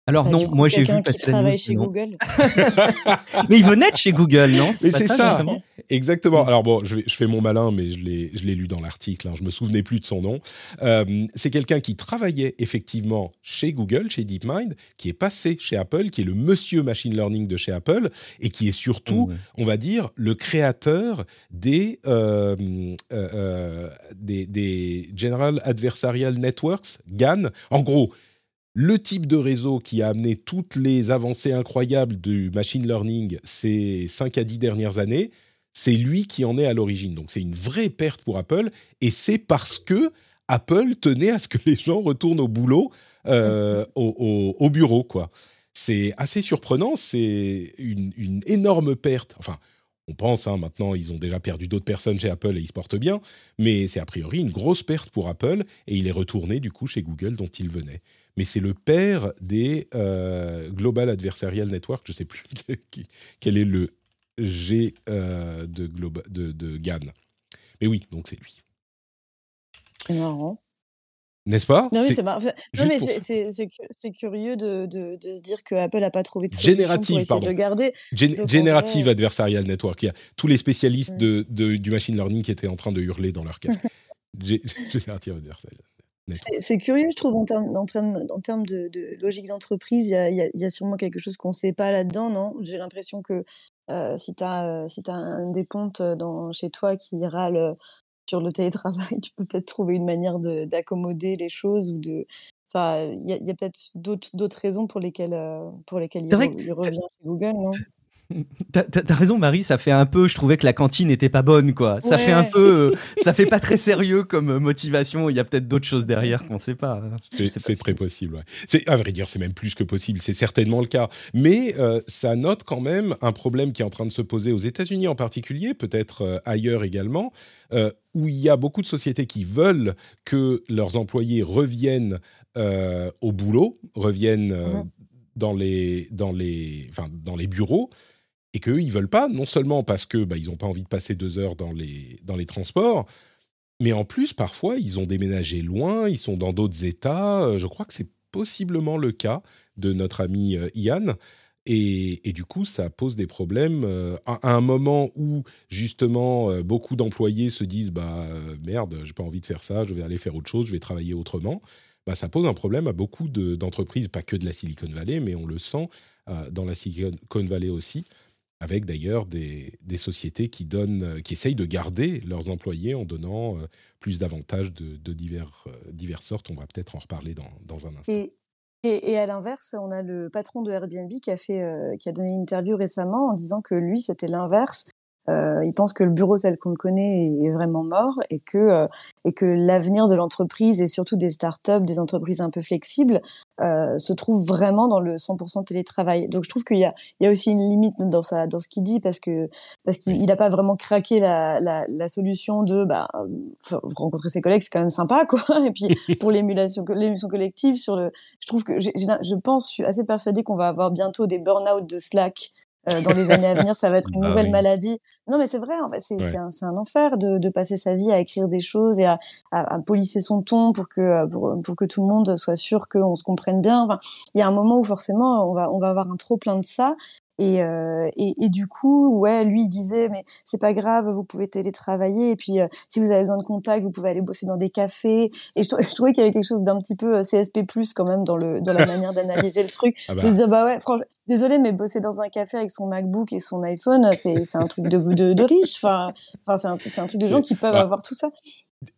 Alors bah, non, moi j'ai vu passer qui travaille chez Google. mais il venait de chez Google, non? Mais c'est ça, exactement. Alors bon, je, fais mon malin, mais je l'ai lu dans l'article. Hein, je me souvenais plus de son nom. Euh, c'est quelqu'un qui travaillait effectivement chez Google, chez DeepMind, qui est passé chez Apple, qui est le monsieur machine learning de chez Apple, et qui est surtout, on va dire, le créateur des, euh, euh, des, des General Adversarial Networks, GAN. En gros le type de réseau qui a amené toutes les avancées incroyables du machine learning ces 5 à 10 dernières années, c'est lui qui en est à l'origine. Donc c'est une vraie perte pour Apple, et c'est parce que Apple tenait à ce que les gens retournent au boulot, euh, au, bureau, quoi. C'est assez surprenant, c'est une, énorme perte. Enfin, on pense, hein, maintenant, ils ont déjà perdu d'autres personnes chez Apple et ils se portent bien, mais c'est a priori une grosse perte pour Apple, et il est retourné du coup chez Google dont il venait mais c'est le père des euh, Global Adversarial Network. Je ne sais plus quel est le G euh, de, de, de GAN. Mais oui, donc c'est lui. C'est marrant. N'est-ce pas? Non, mais c'est curieux de, de, de, se dire que Apple n'a pas trouvé de solution Générative, pour essayer pardon. de le garder. Générative Adversarial Network. Il y a tous les spécialistes de, du machine learning qui étaient en train de hurler dans leur casque. Générative Adversarial. C'est curieux, je trouve, en termes, en termes, de, logique d'entreprise, il y a, sûrement quelque chose qu'on ne sait pas là-dedans, non? J'ai l'impression que euh, si tu as, euh, si as un des pontes dans, chez toi qui râle sur le télétravail, tu peux peut-être trouver une manière d'accommoder les choses ou de. Enfin, il y a, peut-être d'autres raisons pour lesquelles, euh, pour lesquelles il, revient chez Google, non? T'as as raison, Marie. Ça fait un peu. Je trouvais que la cantine n'était pas bonne, quoi. Ça fait un peu. Euh, ça fait pas très sérieux comme motivation. Il y a peut-être d'autres choses derrière qu'on sait pas. Hein. C'est très possible. Ouais. C'est à vrai dire, c'est même plus que possible. C'est certainement le cas. Mais euh, ça note quand même un problème qui est en train de se poser aux États-Unis en particulier, peut-être euh, ailleurs également, où il y a beaucoup de sociétés qui veulent que leurs employés reviennent au boulot, reviennent. Mmh. Dans les, dans, les, enfin, dans les bureaux, et qu'eux, ils veulent pas, non seulement parce que bah, n'ont pas envie de passer deux heures dans les, dans les transports, mais en plus, parfois, ils ont déménagé loin, ils sont dans d'autres États. Euh, je crois que c'est possiblement le cas de notre ami euh, Ian. Et, et, du coup, ça pose des problèmes euh, à, un moment où justement beaucoup d'employés se disent bah merde, j'ai pas envie de faire ça, je vais aller faire autre chose, je vais travailler autrement. Bah, ça pose un problème à beaucoup d'entreprises, pas que de la Silicon Valley, mais on le sent dans la Silicon Valley aussi avec d'ailleurs des, sociétés qui, donnent, euh, qui essayent de garder leurs employés en donnant euh, plus d'avantages de, divers, euh, diverses sortes. On va peut-être en reparler dans, dans un instant. Et, et, à l'inverse, on a le patron de Airbnb qui a, fait, qui a donné une interview récemment en disant que lui, c'était l'inverse. Il pense que le bureau tel qu'on le connaît est vraiment mort et que et que l'avenir de l'entreprise et surtout des startups, des entreprises un peu flexibles, euh, se trouve vraiment dans le 100% télétravail. Donc je trouve qu'il y a il y a aussi une limite dans sa dans ce qu'il dit parce que parce qu'il n'a pas vraiment craqué la, la, la solution de bah rencontrer ses collègues c'est quand même sympa quoi et puis pour l'émulation l'émulation collective sur le je trouve que je pense je suis assez persuadée qu'on va avoir bientôt des burn-out de Slack dans les années à venir, ça va être une bah nouvelle maladie. Non, mais c'est vrai, en fait, c'est un, un, enfer de, de, passer sa vie à écrire des choses et à, à, à polisser son ton pour que, euh, pour, pour, que tout le monde soit sûr qu'on se comprenne bien. Enfin, il y a un moment où forcément, on va, on va avoir un trop plein de ça. Et, euh, et, et, du coup, ouais, lui il disait mais c'est pas grave, vous pouvez télétravailler et puis euh, si vous avez besoin de contact, vous pouvez aller bosser dans des cafés. Et je, je trouvais qu'il y avait quelque chose d'un petit peu euh, CSP+ quand même dans le dans la manière d'analyser le truc, ah bah. de se dire bah ouais, franchement, désolé mais bosser dans un café avec son MacBook et son iPhone, c'est un truc de de, de riche. Enfin, enfin c'est un un truc de gens qui peuvent bah, avoir tout ça.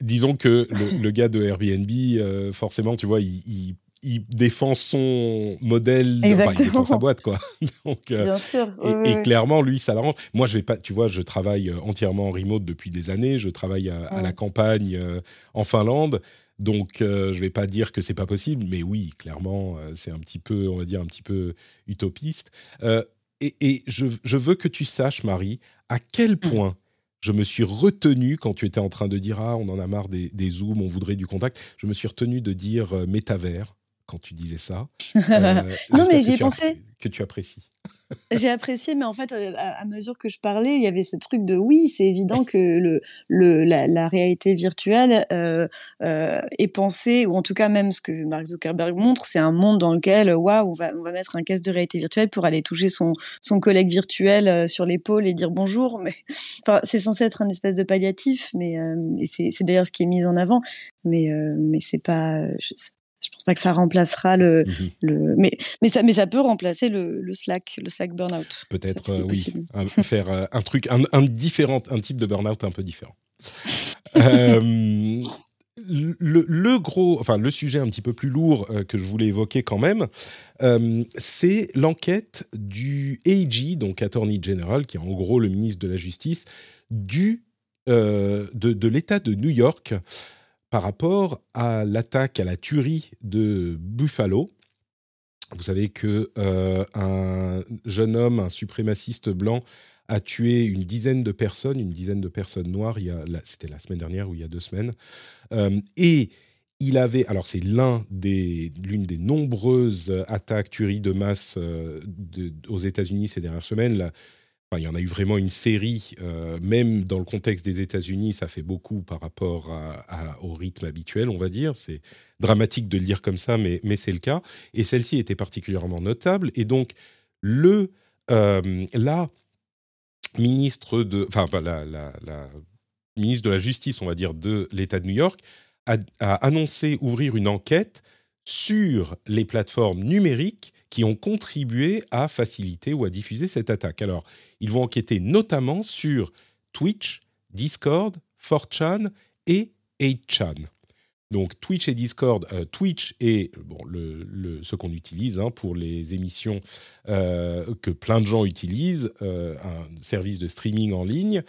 Disons que le, le gars de Airbnb, forcément, tu vois, il, il il défend son modèle, enfin, il défend sa boîte, quoi. Donc, euh, Bien sûr. et, clairement, lui, ça l'arrange. Moi, je vais pas, tu vois, je travaille euh, entièrement en remote depuis des années. Je travaille à, la campagne euh, en Finlande. Donc, je je vais pas dire que c'est pas possible, mais oui, clairement, c'est un petit peu, on va dire, un petit peu utopiste. et, et je, je, veux que tu saches, Marie, à quel mmh. point je me suis retenu quand tu étais en train de dire ah on en a marre des, des zooms, on voudrait du contact. Je me suis retenu de dire euh, métavers quand tu disais ça. Euh, non mais j'y ai pensé. Que tu apprécies. J'ai apprécié, mais en fait, euh, à, mesure que je parlais, il y avait ce truc de oui, c'est évident que le, le, la, réalité virtuelle euh, euh, est pensée, ou en tout cas même ce que Mark Zuckerberg montre, c'est un monde dans lequel, waouh, on va, on va mettre un casque de réalité virtuelle pour aller toucher son, son collègue virtuel sur l'épaule et dire bonjour. Mais enfin, c'est censé être un espèce de palliatif, mais c'est d'ailleurs ce qui est mis en avant. Mais mais c'est pas, je pense pas que ça remplacera le, mhm. le mais, mais, ça, mais ça peut remplacer le, le Slack, le Slack burnout. Peut-être, euh, oui. faire euh, un truc, un, un, différent, un type de burnout un peu différent. Euh, le, le, gros, enfin le sujet un petit peu plus lourd que je voulais évoquer quand même, c'est l'enquête du AG, donc Attorney General, qui est en gros le ministre de la Justice, du, de, de l'État de New York par rapport à l'attaque, à la tuerie de Buffalo. Vous savez que euh, un jeune homme, un suprémaciste blanc, a tué une dizaine de personnes, une dizaine de personnes noires. C'était la semaine dernière ou il y a deux semaines. Euh, et il avait, alors c'est l'un des, l'une des nombreuses attaques, tueries de masse euh, aux États-Unis ces dernières semaines. Il y en a eu vraiment une série, euh, même dans le contexte des États-Unis, ça fait beaucoup par rapport au rythme habituel, on va dire. C'est dramatique de le dire comme ça, mais, c'est le cas. Et celle-ci était particulièrement notable. Et donc, le, euh, la ministre de, enfin, la, ministre de la Justice, on va dire, de l'État de New York, a annoncé ouvrir une enquête sur les plateformes numériques qui ont contribué à faciliter ou à diffuser cette attaque. Alors, ils vont enquêter notamment sur Twitch, Discord, 4chan et 8chan. Donc Twitch et Discord, euh, Twitch est bon, le, ce qu'on utilise hein, pour les émissions euh, que plein de gens utilisent, euh, un service de streaming en ligne.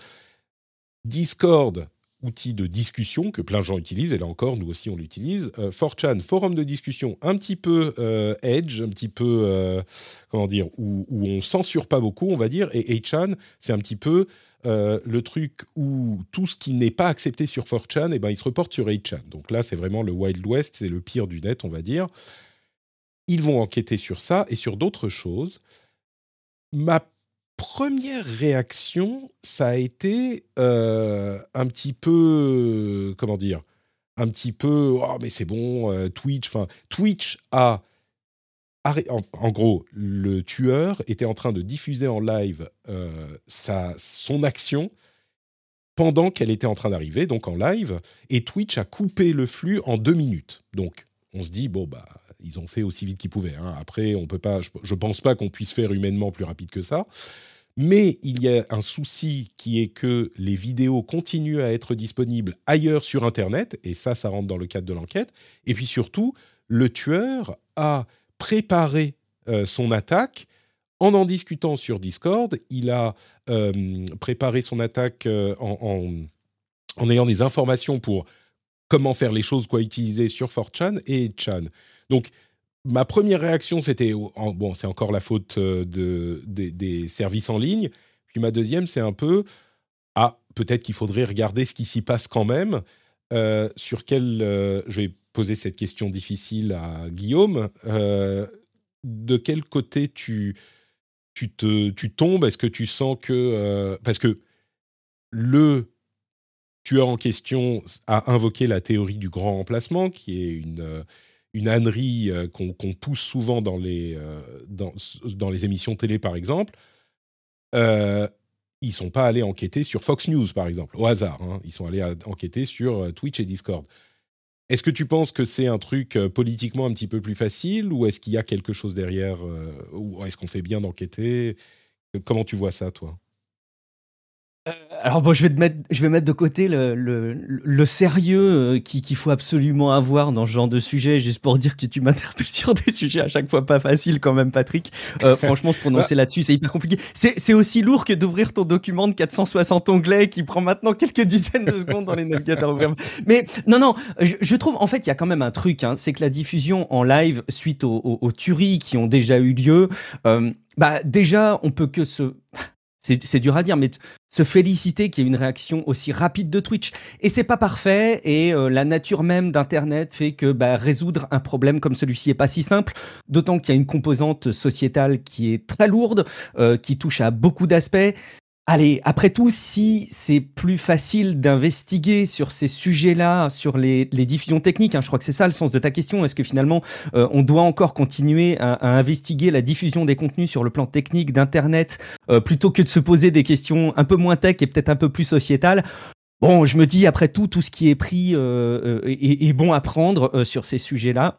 Discord, outil de discussion que plein de gens utilisent, et là encore, nous aussi on l'utilise. Euh, 4chan, forum de discussion un petit peu euh, edge, un petit peu, euh, comment dire, où, où, on censure pas beaucoup, on va dire, et 8chan, c'est un petit peu euh, le truc où tout ce qui n'est pas accepté sur 4chan, et eh ben, il se reporte sur 8chan. Donc là, c'est vraiment le Wild West, c'est le pire du net, on va dire. Ils vont enquêter sur ça et sur d'autres choses. Ma première réaction, ça a été euh, un petit peu, comment dire, un petit peu, oh mais c'est bon, euh, Twitch, enfin, Twitch a, en, gros, le tueur était en train de diffuser en live euh, sa, son action pendant qu'elle était en train d'arriver, donc en live, et Twitch a coupé le flux en deux minutes. Donc, on se dit, bon, bah, ils ont fait aussi vite qu'ils pouvaient. Hein. Après, on peut pas, je, ne pense pas qu'on puisse faire humainement plus rapide que ça. Mais il y a un souci qui est que les vidéos continuent à être disponibles ailleurs sur Internet, et ça, ça rentre dans le cadre de l'enquête. Et puis surtout, le tueur a préparé euh, son attaque en en discutant sur Discord. Il a euh, préparé son attaque euh, en, ayant des informations pour comment faire les choses, quoi utiliser sur 4chan et Chan. Donc, ma première réaction, c'était bon, c'est encore la faute euh, de, des services en ligne. Puis ma deuxième, c'est un peu ah, peut-être qu'il faudrait regarder ce qui s'y passe quand même. Euh, sur quel, euh, je vais poser cette question difficile à Guillaume. de quel côté tu tu te tu tombes? Est-ce que tu sens que parce que le tueur en question a invoqué la théorie du grand remplacement, qui est une une ânerie euh, qu'on pousse souvent dans les, euh, dans, les émissions télé, par exemple, euh, ils sont pas allés enquêter sur Fox News, par exemple, au hasard. Hein. Ils sont allés enquêter sur euh, Twitch et Discord. Est-ce que tu penses que c'est un truc politiquement un petit peu plus facile ou est-ce qu'il y a quelque chose derrière Ou est-ce qu'on fait bien d'enquêter? Comment tu vois ça, toi? Alors bon, je vais, te mettre, je vais mettre de côté le, le, le sérieux euh, qu'il faut absolument avoir dans ce genre de sujet, juste pour dire que tu m'interpelles sur des sujets à chaque fois pas faciles quand même, Patrick. Euh, franchement, se prononcer là-dessus, c'est hyper compliqué. C'est aussi lourd que d'ouvrir ton document de 460 onglets qui prend maintenant quelques dizaines de secondes dans les navigateurs. Mais non, non, je, je, trouve, en fait, il y a quand même un truc, hein, c'est que la diffusion en live suite aux, aux, aux, tueries qui ont déjà eu lieu, euh, bah déjà, on peut que se c'est dur à dire, mais se féliciter qu'il y ait une réaction aussi rapide de Twitch. Et c'est pas parfait, et euh, la nature même d'Internet fait que bah, résoudre un problème comme celui-ci est pas si simple, d'autant qu'il y a une composante sociétale qui est très lourde, euh, qui touche à beaucoup d'aspects. Allez, après tout, si c'est plus facile d'investiguer sur ces sujets-là, sur les, diffusions techniques, hein, je crois que c'est ça le sens de ta question, est-ce que finalement euh, on doit encore continuer à, investiguer la diffusion des contenus sur le plan technique d'Internet euh, plutôt que de se poser des questions un peu moins tech et peut-être un peu plus sociétales? Bon, je me dis, après tout, tout ce qui est pris euh, est, bon à prendre sur ces sujets-là.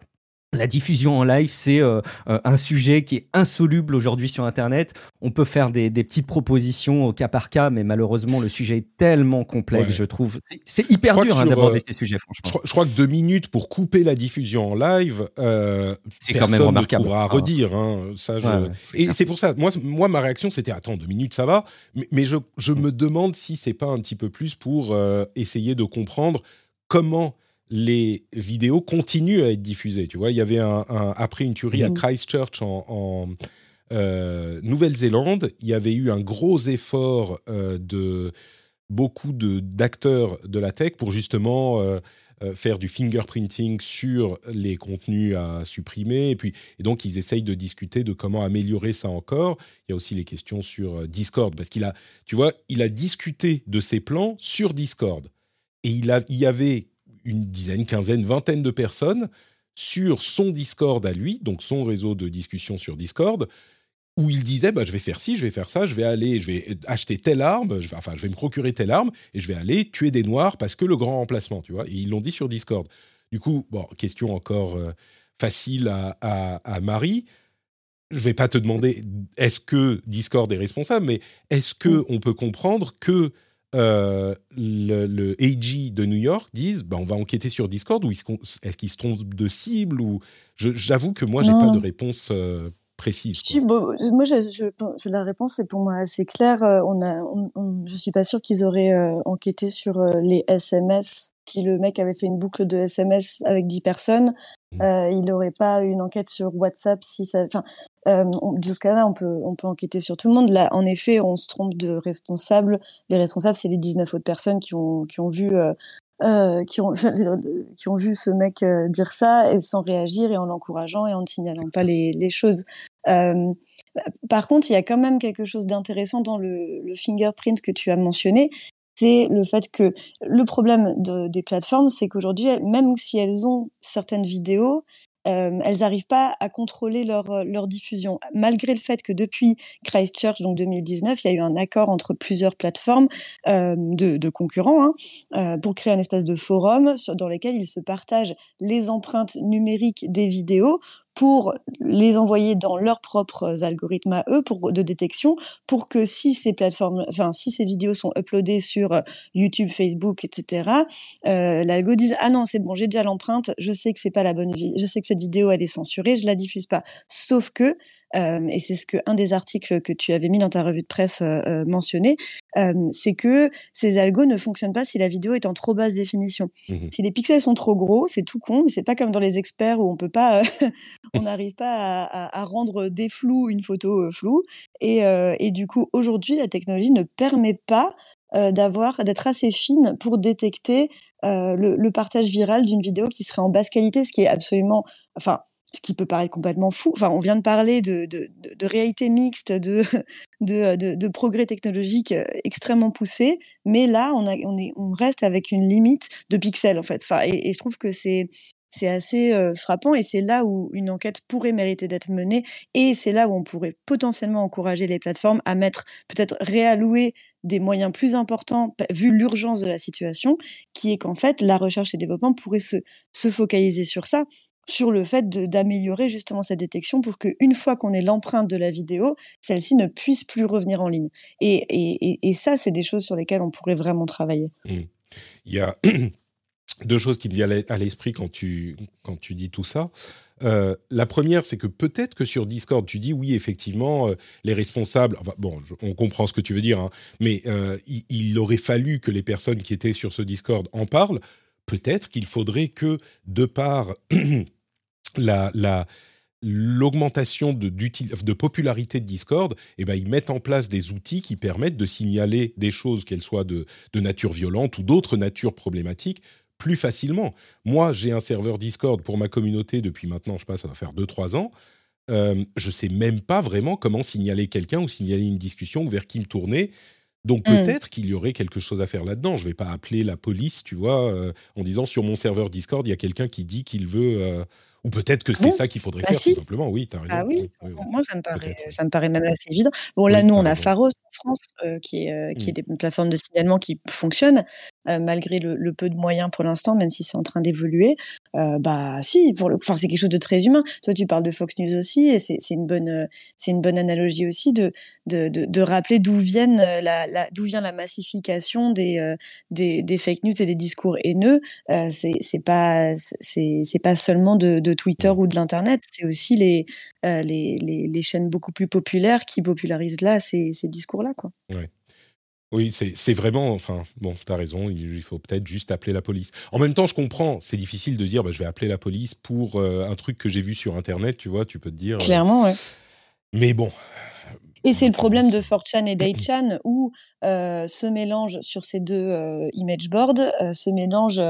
La diffusion en live, c'est euh, euh, un sujet qui est insoluble aujourd'hui sur Internet. On peut faire des, petites propositions au cas par cas, mais malheureusement, le sujet est tellement complexe, je trouve. C'est hyper dur hein, d'aborder euh, ces sujets, franchement. Je, crois que deux minutes pour couper la diffusion en live, c'est quand même remarquable. ne pourra ah. redire. Hein, ça, Et c'est pour ça, moi, moi ma réaction, c'était attends, deux minutes, ça va. Mais, je, je mm. me demande si c'est pas un petit peu plus pour essayer de comprendre comment les vidéos continuent à être diffusées. Tu vois, il y avait un, après une tuerie à mmh. Christchurch en, euh, Nouvelle-Zélande, il y avait eu un gros effort euh, de beaucoup d'acteurs de, la tech pour justement euh, faire du fingerprinting sur les contenus à supprimer. Et puis, et donc, ils essayent de discuter de comment améliorer ça encore. Il y a aussi les questions sur Discord, parce qu'il a, tu vois, il a discuté de ses plans sur Discord. Et il, a, il y avait une dizaine, quinzaine, vingtaine de personnes sur son Discord à lui, donc son réseau de discussion sur Discord, où il disait bah, je vais faire ci, je vais faire ça, je vais aller, je vais acheter telle arme, je vais, enfin je vais me procurer telle arme et je vais aller tuer des noirs parce que le grand remplacement, tu vois. Et ils l'ont dit sur Discord. Du coup, bon, question encore euh, facile à, à, Marie. Je vais pas te demander est-ce que Discord est responsable, mais est-ce que on peut comprendre que euh, le, AG de New York disent bah, on va enquêter sur Discord ou est-ce qu'ils se trompent de cible ou j'avoue que moi j'ai pas de réponse euh, précise. moi je, la réponse est pour moi assez claire. Euh, on a, je suis pas sûr qu'ils auraient enquêté sur les SMS. Si le mec avait fait une boucle de SMS avec 10 personnes, mmh. il n'aurait pas une enquête sur WhatsApp si ça. Enfin, euh, jusqu'à là, on peut, on peut enquêter sur tout le monde. Là, en effet, on se trompe de responsable. Les responsables, c'est les 19 autres personnes qui ont, qui ont vu. Euh, euh, qui, ont, qui ont vu ce mec euh, dire ça et sans réagir et en l'encourageant et en ne signalant pas les, les choses. Euh, par contre, il y a quand même quelque chose d'intéressant dans le, le, fingerprint que tu as mentionné, c'est le fait que le problème de, des plateformes, c'est qu'aujourd'hui, même si elles ont certaines vidéos, euh, elles n'arrivent pas à contrôler leur, euh, leur diffusion, malgré le fait que depuis Christchurch, donc 2019, il y a eu un accord entre plusieurs plateformes euh, de, concurrents hein, pour créer un espèce de forum dans lequel ils se partagent les empreintes numériques des vidéos pour les envoyer dans leurs propres algorithmes à eux pour de détection pour que si ces plateformes enfin si ces vidéos sont uploadées sur euh, YouTube, Facebook, etc. Euh, l'algo dise ah non c'est bon j'ai déjà l'empreinte je sais que c'est pas la bonne vie je sais que cette vidéo elle est censurée je la diffuse pas sauf que euh, et c'est ce que un des articles que tu avais mis dans ta revue de presse euh, euh mentionnait, euh, c'est que ces algos ne fonctionnent pas si la vidéo est en trop basse définition. Mmh si les pixels sont trop gros, c'est tout con, mais c'est pas comme dans les experts où on peut pas, on n'arrive pas à, à, rendre des flous une photo floue. Et, et du coup, aujourd'hui, la technologie ne permet pas d'avoir d'être assez fine pour détecter le, le, partage viral d'une vidéo qui serait en basse qualité, ce qui est absolument, enfin, ce qui peut paraître complètement fou. Enfin, on vient de parler de, réalité mixte, de, de, progrès technologique euh, extrêmement poussé, mais là, on, reste avec une limite de pixels, en fait. Enfin, et, je trouve que c'est c'est assez euh, frappant et c'est là où une enquête pourrait mériter d'être menée et c'est là où on pourrait potentiellement encourager les plateformes à mettre peut-être réallouer des moyens plus importants vu l'urgence de la situation qui est qu'en fait la recherche et développement pourraient se, se focaliser sur ça sur le fait d'améliorer justement cette détection pour qu'une fois qu'on ait l'empreinte de la vidéo, celle-ci ne puisse plus revenir en ligne. Et, et, et ça, c'est des choses sur lesquelles on pourrait vraiment travailler. Mmh. Il y a deux choses qui me viennent à l'esprit quand tu, quand tu dis tout ça. Euh, la première, c'est que peut-être que sur Discord, tu dis oui, effectivement, euh, les responsables. bon, on comprend ce que tu veux dire, hein, mais euh, il, il, aurait fallu que les personnes qui étaient sur ce Discord en parlent. Peut-être qu'il faudrait que, de par la, l'augmentation de, popularité de Discord, eh ben, ils mettent en place des outils qui permettent de signaler des choses, qu'elles soient de, de nature violente ou d'autres natures problématiques, plus facilement. Moi, j'ai un serveur Discord pour ma communauté depuis maintenant, je sais pas, ça va faire 2-3 ans. Euh, je sais même pas vraiment comment signaler quelqu'un ou signaler une discussion ou vers qui me tourner. Donc mmh. peut-être qu'il y aurait quelque chose à faire là-dedans. Je ne vais pas appeler la police, tu vois, euh, en disant sur mon serveur Discord, il y a quelqu'un qui dit qu'il veut euh, ou peut-être que c'est ça qu'il faudrait bah faire, tout simplement. Oui, tu as raison. Ah oui, moi, ça me, paraît, ça me paraît même assez évident. Bon, là, nous, on a Pharos en France, euh, qui est, une plateforme de signalement qui fonctionne, malgré le, peu de moyens pour l'instant, même si c'est en train d'évoluer. Bah, si, enfin, c'est quelque chose de très humain. Toi, tu parles de Fox News aussi, et c'est une bonne, c'est une bonne analogie aussi de, de, de, rappeler d'où viennent la, la d'où vient la massification des, des, des, fake news et des discours haineux. c'est pas, c'est pas seulement de Twitter ou de l'Internet, c'est aussi les, euh, les, les, chaînes beaucoup plus populaires qui popularisent là ces, ces discours-là. Quoi. Oui, c'est vraiment. Enfin, bon, tu as raison, il, faut peut-être juste appeler la police. En même temps, je comprends, c'est difficile de dire bah, je vais appeler la police pour euh, un truc que j'ai vu sur Internet, tu vois, tu peux te dire. Euh, Clairement, ouais. Mais bon, et c'est le problème de 4chan et 8chan où euh, se mélangent sur ces deux euh, image boards, euh, se mélangent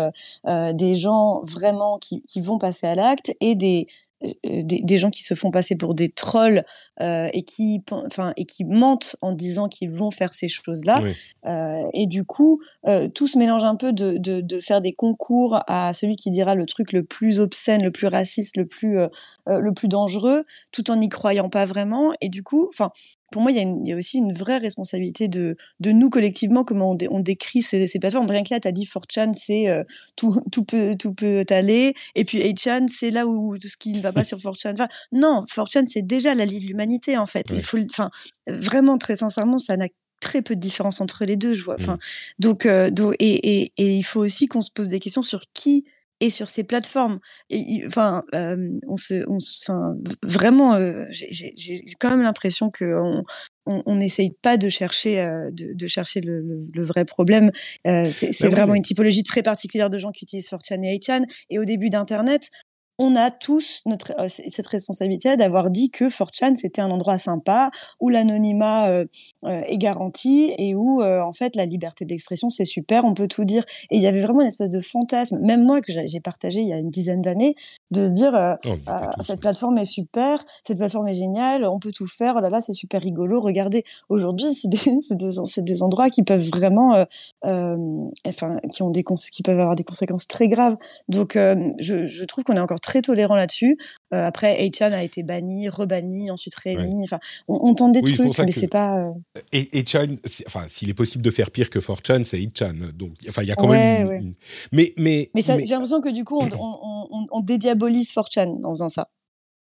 des gens vraiment qui, qui vont passer à l'acte et des des, des, gens qui se font passer pour des trolls euh, et qui enfin et qui mentent en disant qu'ils vont faire ces choses là euh, et du coup euh, tout se mélange un peu de, de, de, faire des concours à celui qui dira le truc le plus obscène le plus raciste le plus euh, euh, le plus dangereux tout en n'y croyant pas vraiment. Et du coup enfin pour moi, il y, a il y, a aussi une vraie responsabilité de, de nous collectivement, comment on, on décrit ces, ces, plateformes. Rien que là, tu as dit 4chan, c'est euh, tout, tout, peut, tout peut aller. Et puis 8chan, c'est là où tout ce qui ne va pas sur 4chan va. Non, 4chan, c'est déjà la lie de l'humanité, en fait. Il faut, enfin, vraiment, très sincèrement, ça n'a très peu de différence entre les deux, je vois. Enfin, mmh. donc, euh, donc et, et, et, il faut aussi qu'on se pose des questions sur qui et sur ces plateformes. Et, enfin, euh, on se, on, enfin, vraiment, euh, j'ai quand même l'impression qu'on on n'essaye pas de chercher, euh, de, de, chercher le, le, le, vrai problème. C'est bah vraiment une typologie très particulière de gens qui utilisent 4chan et 8chan. Et au début d'Internet, on a tous notre, euh, cette responsabilité d'avoir dit que 4chan c'était un endroit sympa où l'anonymat euh, euh, est garanti et où en fait la liberté d'expression c'est super, on peut tout dire. Et il y avait vraiment une espèce de fantasme, même moi que j'ai partagé il y a une dizaine d'années, de se dire oh, cette plateforme est super, cette plateforme est géniale, on peut tout faire, oh là là c'est super rigolo. Regardez, aujourd'hui c'est des, des, des, endroits qui peuvent vraiment, enfin qui ont des qui peuvent avoir des conséquences très graves. Donc je, je trouve qu'on est encore très tolérant là-dessus. Euh, après, 8chan a été banni, rebanni, ensuite réémis. Enfin, on, tente des trucs, mais c'est pas. Euh... Et 8chan, enfin, s'il est possible de faire pire que 4chan, c'est 8chan. Donc, enfin, il y a quand même. Mais, mais, mais, j'ai l'impression que du coup, on, on, dédiabolise 4chan dans un ça.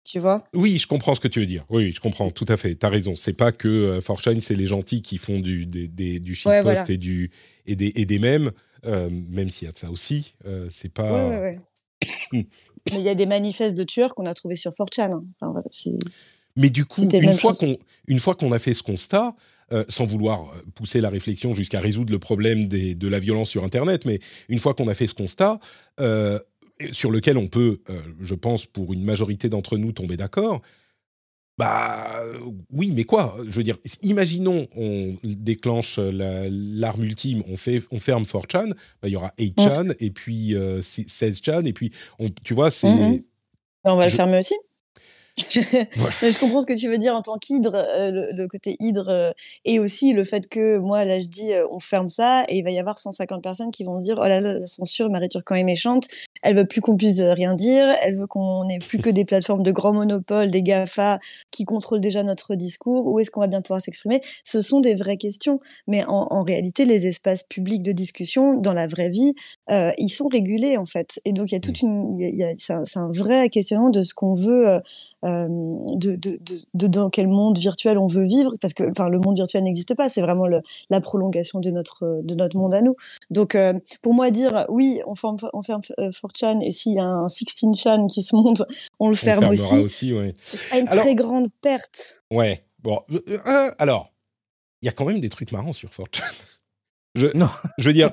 Tu vois? Oui, je comprends ce que tu veux dire. Oui, je comprends, tout à fait. Tu as raison. C'est pas que 4chan, euh, c'est les gentils qui font du, des, des, du shitpost et, du, et, des, et des mèmes, euh, même s'il y a de ça aussi. c'est pas. Mais il y a des manifestes de tueurs qu'on a trouvés sur 4chan. Hein. mais du coup, une fois, qu'on, une fois qu'on a fait ce constat, euh, sans vouloir euh, pousser la réflexion jusqu'à résoudre le problème des, de la violence sur Internet, mais une fois qu'on a fait ce constat, euh, sur lequel on peut, je pense, pour une majorité d'entre nous, tomber d'accord, bah oui, mais quoi Je veux dire, imaginons on déclenche l'arme ultime, on fait, on ferme 4chan, bah, il y aura 8chan et puis 16chan et puis on, tu vois, c'est. Mmh bah, on va le fermer aussi. je comprends ce que tu veux dire en tant qu'hydre, euh, le, côté hydre, euh, et aussi le fait que moi, là, je dis, euh, on ferme ça, et il va y avoir 150 personnes qui vont dire, oh là là, la censure, Marie Turcan est méchante, elle veut plus qu'on puisse rien dire, elle veut qu'on n'ait plus que des plateformes de grands monopoles, des GAFA qui contrôlent déjà notre discours, où est-ce qu'on va bien pouvoir s'exprimer? Ce sont des vraies questions, mais en, en, réalité, les espaces publics de discussion, dans la vraie vie, ils sont régulés, en fait. Et donc, il y a toute mmh. une, c'est un, un, vrai questionnement de ce qu'on veut euh, de, de, de, dans quel monde virtuel on veut vivre, parce que enfin le monde virtuel n'existe pas, c'est vraiment le, la prolongation de notre de notre monde à nous. Donc euh, pour moi dire oui, on ferme on ferme 4chan et s'il y a un 16chan qui se monte, on le ferme aussi. aussi ouais. C'est une très grande perte. Ouais. Bon, euh, alors il y a quand même des trucs marrants sur 4chan. Je, non. je veux dire,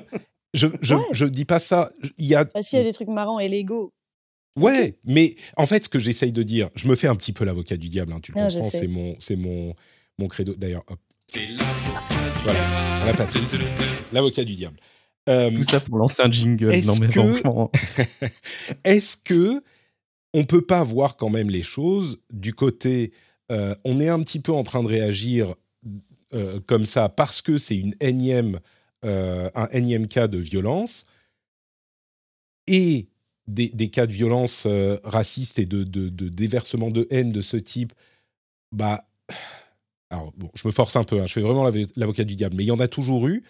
je, je, je dis pas ça. Il y a. Bah, S'il y a des trucs marrants et légaux, Ouais, mais en fait, ce que j'essaye de dire, je me fais un petit peu l'avocat du diable, hein, tu le ah, comprends, c'est mon, c'est mon, mon credo. D'ailleurs, hop. Voilà, l'avocat du diable. Euh, Tout ça pour lancer un jingle. Non, mais que... est-ce que on peut pas voir quand même les choses du côté euh, on est un petit peu en train de réagir euh, comme ça parce que c'est une énième, un énième cas de violence et des, cas de violence raciste et de, de, de, déversement de haine de ce type, bah, alors bon, je me force un peu, hein, je fais vraiment l'avocat du diable, mais il y en a toujours eu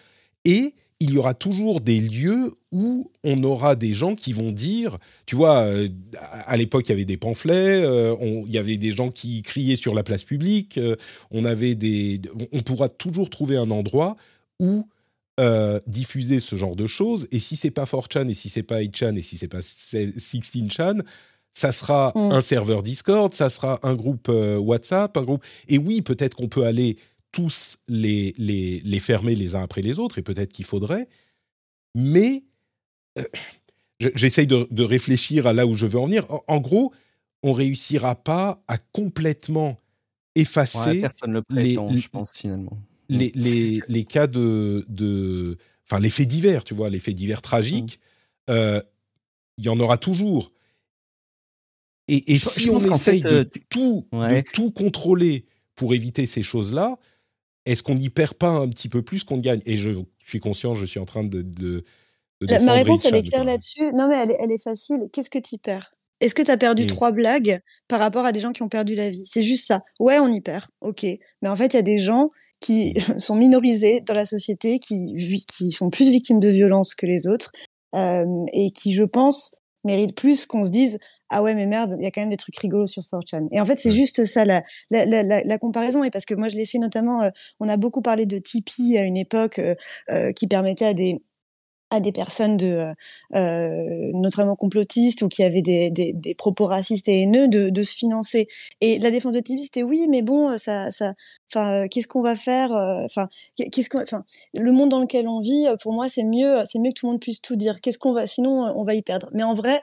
et il y aura toujours des lieux où on aura des gens qui vont dire, tu vois, euh, à l'époque il y avait des pamphlets, euh, il y avait des gens qui criaient sur la place publique, euh, on avait des, on pourra toujours trouver un endroit où diffuser ce genre de choses. Et si c'est pas 4chan et si c'est pas 8chan et si c'est pas 16chan, ça sera mm. un serveur Discord, ça sera un groupe WhatsApp, un groupe. Et oui, peut-être qu'on peut aller tous les, les, les, fermer les uns après les autres, et peut-être qu'il faudrait. Mais euh, j'essaye de, réfléchir à là où je veux en venir. En, gros, on réussira pas à complètement effacer les, je pense finalement. Les, les, les cas de, de, enfin les faits divers, tu vois, les faits divers tragiques. Mmh. Euh, il y en aura toujours. Et, et si on essaye de, euh, tout, de tout contrôler pour éviter ces choses-là, est-ce qu'on n'y perd pas un petit peu plus qu'on gagne? Et je, suis conscient, je suis en train de. de, Ma réponse, elle est claire là-dessus. Non, mais elle, est facile. Qu'est-ce que tu perds? Est-ce que tu as perdu mmh. trois blagues par rapport à des gens qui ont perdu la vie? C'est juste ça. Ouais, on y perd. Ok. Mais en fait, il y a des gens qui sont minorisés dans la société, qui, qui sont plus victimes de violences que les autres, et qui, je pense, méritent plus qu'on se dise ah ouais mais merde il y a quand même des trucs rigolos sur 4chan et en fait c'est juste ça la, la, la, la, comparaison. Et parce que moi je l'ai fait notamment euh, on a beaucoup parlé de Tipeee à une époque euh, euh, qui permettait à des à des personnes de euh, notamment complotistes ou qui avaient des, des, des, propos racistes et haineux de, de se financer. Et la défense de Tipeee c'était oui mais bon ça ça enfin qu'est-ce qu'on va faire enfin qu'est-ce qu'on enfin le monde dans lequel on vit pour moi c'est mieux c'est mieux que tout le monde puisse tout dire. Qu'est-ce qu'on va sinon on va y perdre. Mais en vrai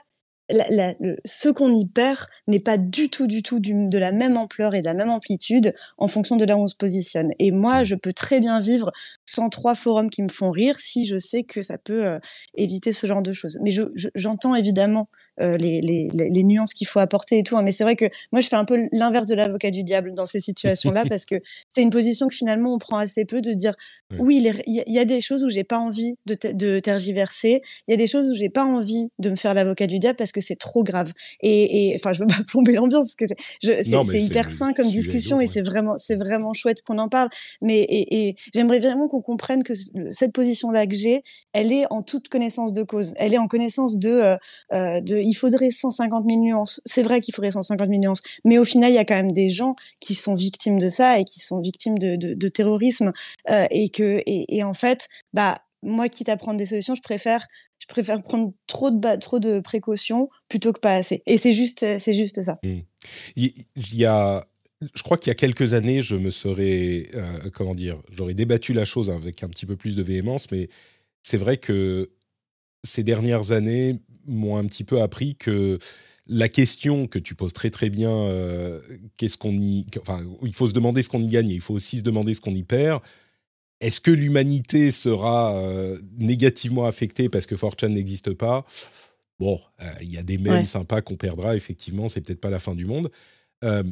la, ce qu'on y perd n'est pas du tout, du tout de la même ampleur et de la même amplitude en fonction de là où on se positionne. Et moi, je peux très bien vivre sans trois forums qui me font rire si je sais que ça peut euh, éviter ce genre de choses. Mais j'entends évidemment euh, les, les, les, nuances qu'il faut apporter et tout. Hein. Mais c'est vrai que moi, je fais un peu l'inverse de l'avocat du diable dans ces situations-là parce que c'est une position que finalement on prend assez peu de dire oui, il y, a des choses où j'ai pas envie de, de tergiverser, il y a des choses où j'ai pas envie de me faire l'avocat du diable parce que c'est trop grave. Et enfin, je veux pas plomber l'ambiance parce que c'est hyper sain comme discussion et c'est vraiment, c'est vraiment chouette qu'on en parle. Mais et, et j'aimerais vraiment qu'on comprenne que cette position-là que j'ai, elle est en toute connaissance de cause. Elle est en connaissance de, euh, euh de il faudrait 150 000 nuances. C'est vrai qu'il faudrait 150 000 nuances, mais au final, il y a quand même des gens qui sont victimes de ça et qui sont victimes de, terrorisme euh, et que et, en fait, bah moi, quitte à prendre des solutions, je préfère je préfère prendre trop de trop de précautions plutôt que pas assez. Et c'est juste c'est juste ça. Mmh. Il y a je crois qu'il y a quelques années, je me serais, euh, comment dire, j'aurais débattu la chose avec un petit peu plus de véhémence, mais c'est vrai que ces dernières années m'ont un petit peu appris que la question que tu poses très très bien, euh, qu'est-ce qu'on y, enfin, il faut se demander ce qu'on y gagne, et il faut aussi se demander ce qu'on y perd. Est-ce que l'humanité sera euh, négativement affectée parce que Fortune n'existe pas? Bon, euh, il y a des mèmes sympas qu'on perdra, effectivement, c'est peut-être pas la fin du monde. Hum.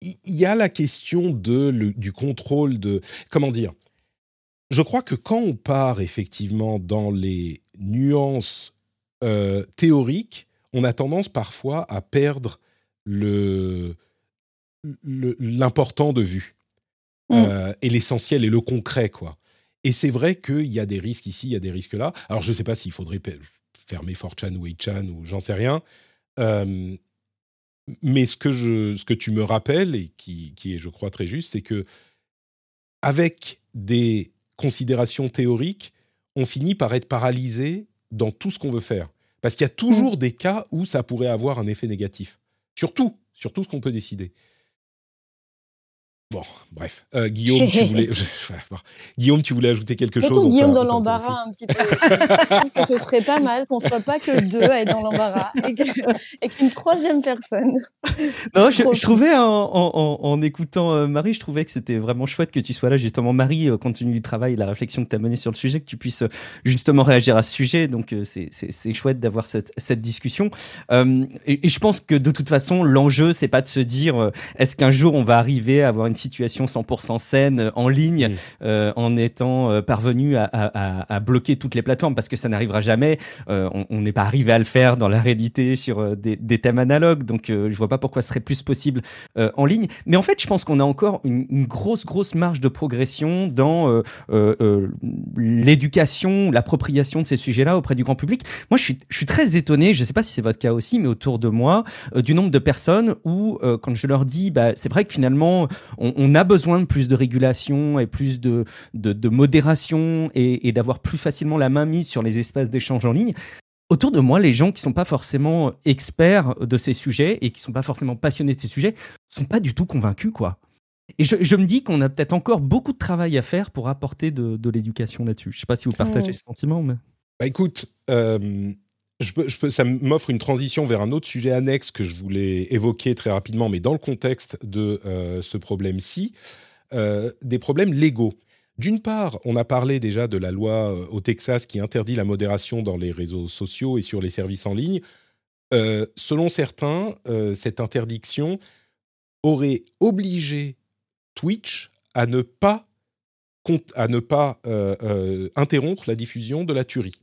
Il y a la question de, du contrôle de. Comment dire? Je crois que quand on part effectivement dans les nuances euh, théorique, on a tendance parfois à perdre le l'important de vue mmh. euh, et l'essentiel et le concret quoi. Et c'est vrai qu'il y a des risques ici, il y a des risques là. Alors je ne sais pas s'il faudrait fermer 4chan ou 8chan ou j'en sais rien. Euh, mais ce que, je, ce que tu me rappelles et qui, qui est, je crois, très juste, c'est que avec des considérations théoriques, on finit par être paralysé dans tout ce qu'on veut faire. Parce qu'il y a toujours mmh. des cas où ça pourrait avoir un effet négatif. Surtout, surtout ce qu'on peut décider. Bon, bref. Euh, Guillaume, tu voulais... Guillaume, tu voulais ajouter quelque chose Guillaume dans l'embarras un petit peu. que ce serait pas mal qu'on soit pas que deux à être dans l'embarras et qu'une troisième personne. Non, je, trouvais en, écoutant euh, Marie, je trouvais que c'était vraiment chouette que tu sois là justement, Marie, euh, compte tenu du travail, la réflexion que tu as menée sur le sujet, que tu puisses justement réagir à ce sujet. Donc c'est chouette d'avoir cette, cette, discussion. Et, et, je pense que de toute façon, l'enjeu, c'est pas de se dire est-ce qu'un jour on va arriver à avoir une situation 100% saine euh, en ligne euh, en étant euh, parvenu à, bloquer toutes les plateformes parce que ça n'arrivera jamais. on n'est pas arrivé à le faire dans la réalité sur des, thèmes analogues, donc je vois pas pourquoi ce serait plus possible en ligne. Mais en fait, je pense qu'on a encore une, grosse, grosse marge de progression dans l'éducation, l'appropriation de ces sujets-là auprès du grand public. Moi, je suis, je suis très étonné, je ne sais pas si c'est votre cas aussi, mais autour de moi, du nombre de personnes où, quand je leur dis, bah, c'est vrai que finalement, on, a besoin de plus de régulation et plus de, de, modération et, d'avoir plus facilement la main mise sur les espaces d'échange en ligne. Autour de moi, les gens qui sont pas forcément experts de ces sujets et qui sont pas forcément passionnés de ces sujets sont pas du tout convaincus, quoi. Et je, me dis qu'on a peut-être encore beaucoup de travail à faire pour apporter de, l'éducation là-dessus. Je sais pas si vous partagez ce sentiment, mais. Bah écoute, euh, ça m'offre une transition vers un autre sujet annexe que je voulais évoquer très rapidement, mais dans le contexte de euh, ce problème-ci, euh, des problèmes légaux. D'une part, on a parlé déjà de la loi euh, au Texas qui interdit la modération dans les réseaux sociaux et sur les services en ligne. selon certains, cette interdiction aurait obligé Twitch à ne pas, à ne pas interrompre la diffusion de la tuerie.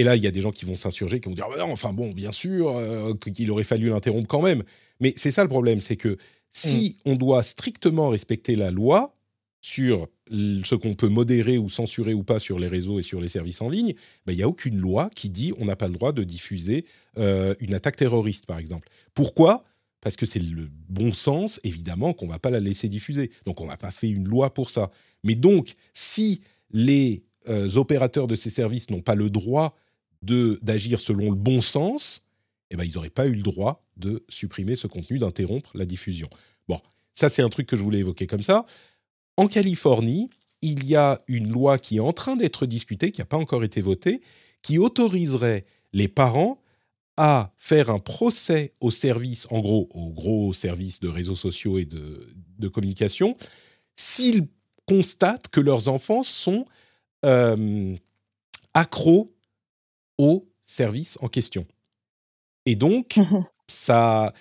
Et là, il y a des gens qui vont s'insurger, qui vont dire ah ben enfin bon, bien sûr, euh, qu'il aurait fallu l'interrompre quand même. Mais c'est ça le problème, c'est que si mm. on doit strictement respecter la loi sur ce qu'on peut modérer ou censurer ou pas sur les réseaux et sur les services en ligne, ben, il n'y a aucune loi qui dit on n'a pas le droit de diffuser euh, une attaque terroriste, par exemple. Pourquoi? Parce que c'est le bon sens, évidemment, qu'on ne va pas la laisser diffuser. Donc on n'a pas fait une loi pour ça. Mais donc, si les euh, opérateurs de ces services n'ont pas le droit d'agir selon le bon sens, eh ben, ils n'auraient pas eu le droit de supprimer ce contenu, d'interrompre la diffusion. Bon, ça c'est un truc que je voulais évoquer comme ça. En Californie, il y a une loi qui est en train d'être discutée, qui n'a pas encore été votée, qui autoriserait les parents à faire un procès au service, en gros, au gros service de réseaux sociaux et de, de communication, s'ils constatent que leurs enfants sont euh, accro au service en question. Et donc, ça,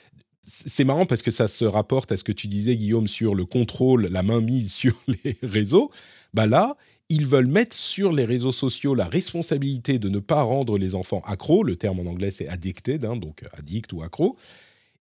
c'est marrant parce que ça se rapporte à ce que tu disais, Guillaume, sur le contrôle, la mainmise sur les réseaux. Bah là, ils veulent mettre sur les réseaux sociaux la responsabilité de ne pas rendre les enfants accros. Le terme en anglais, c'est addicted, hein, donc addict ou accro.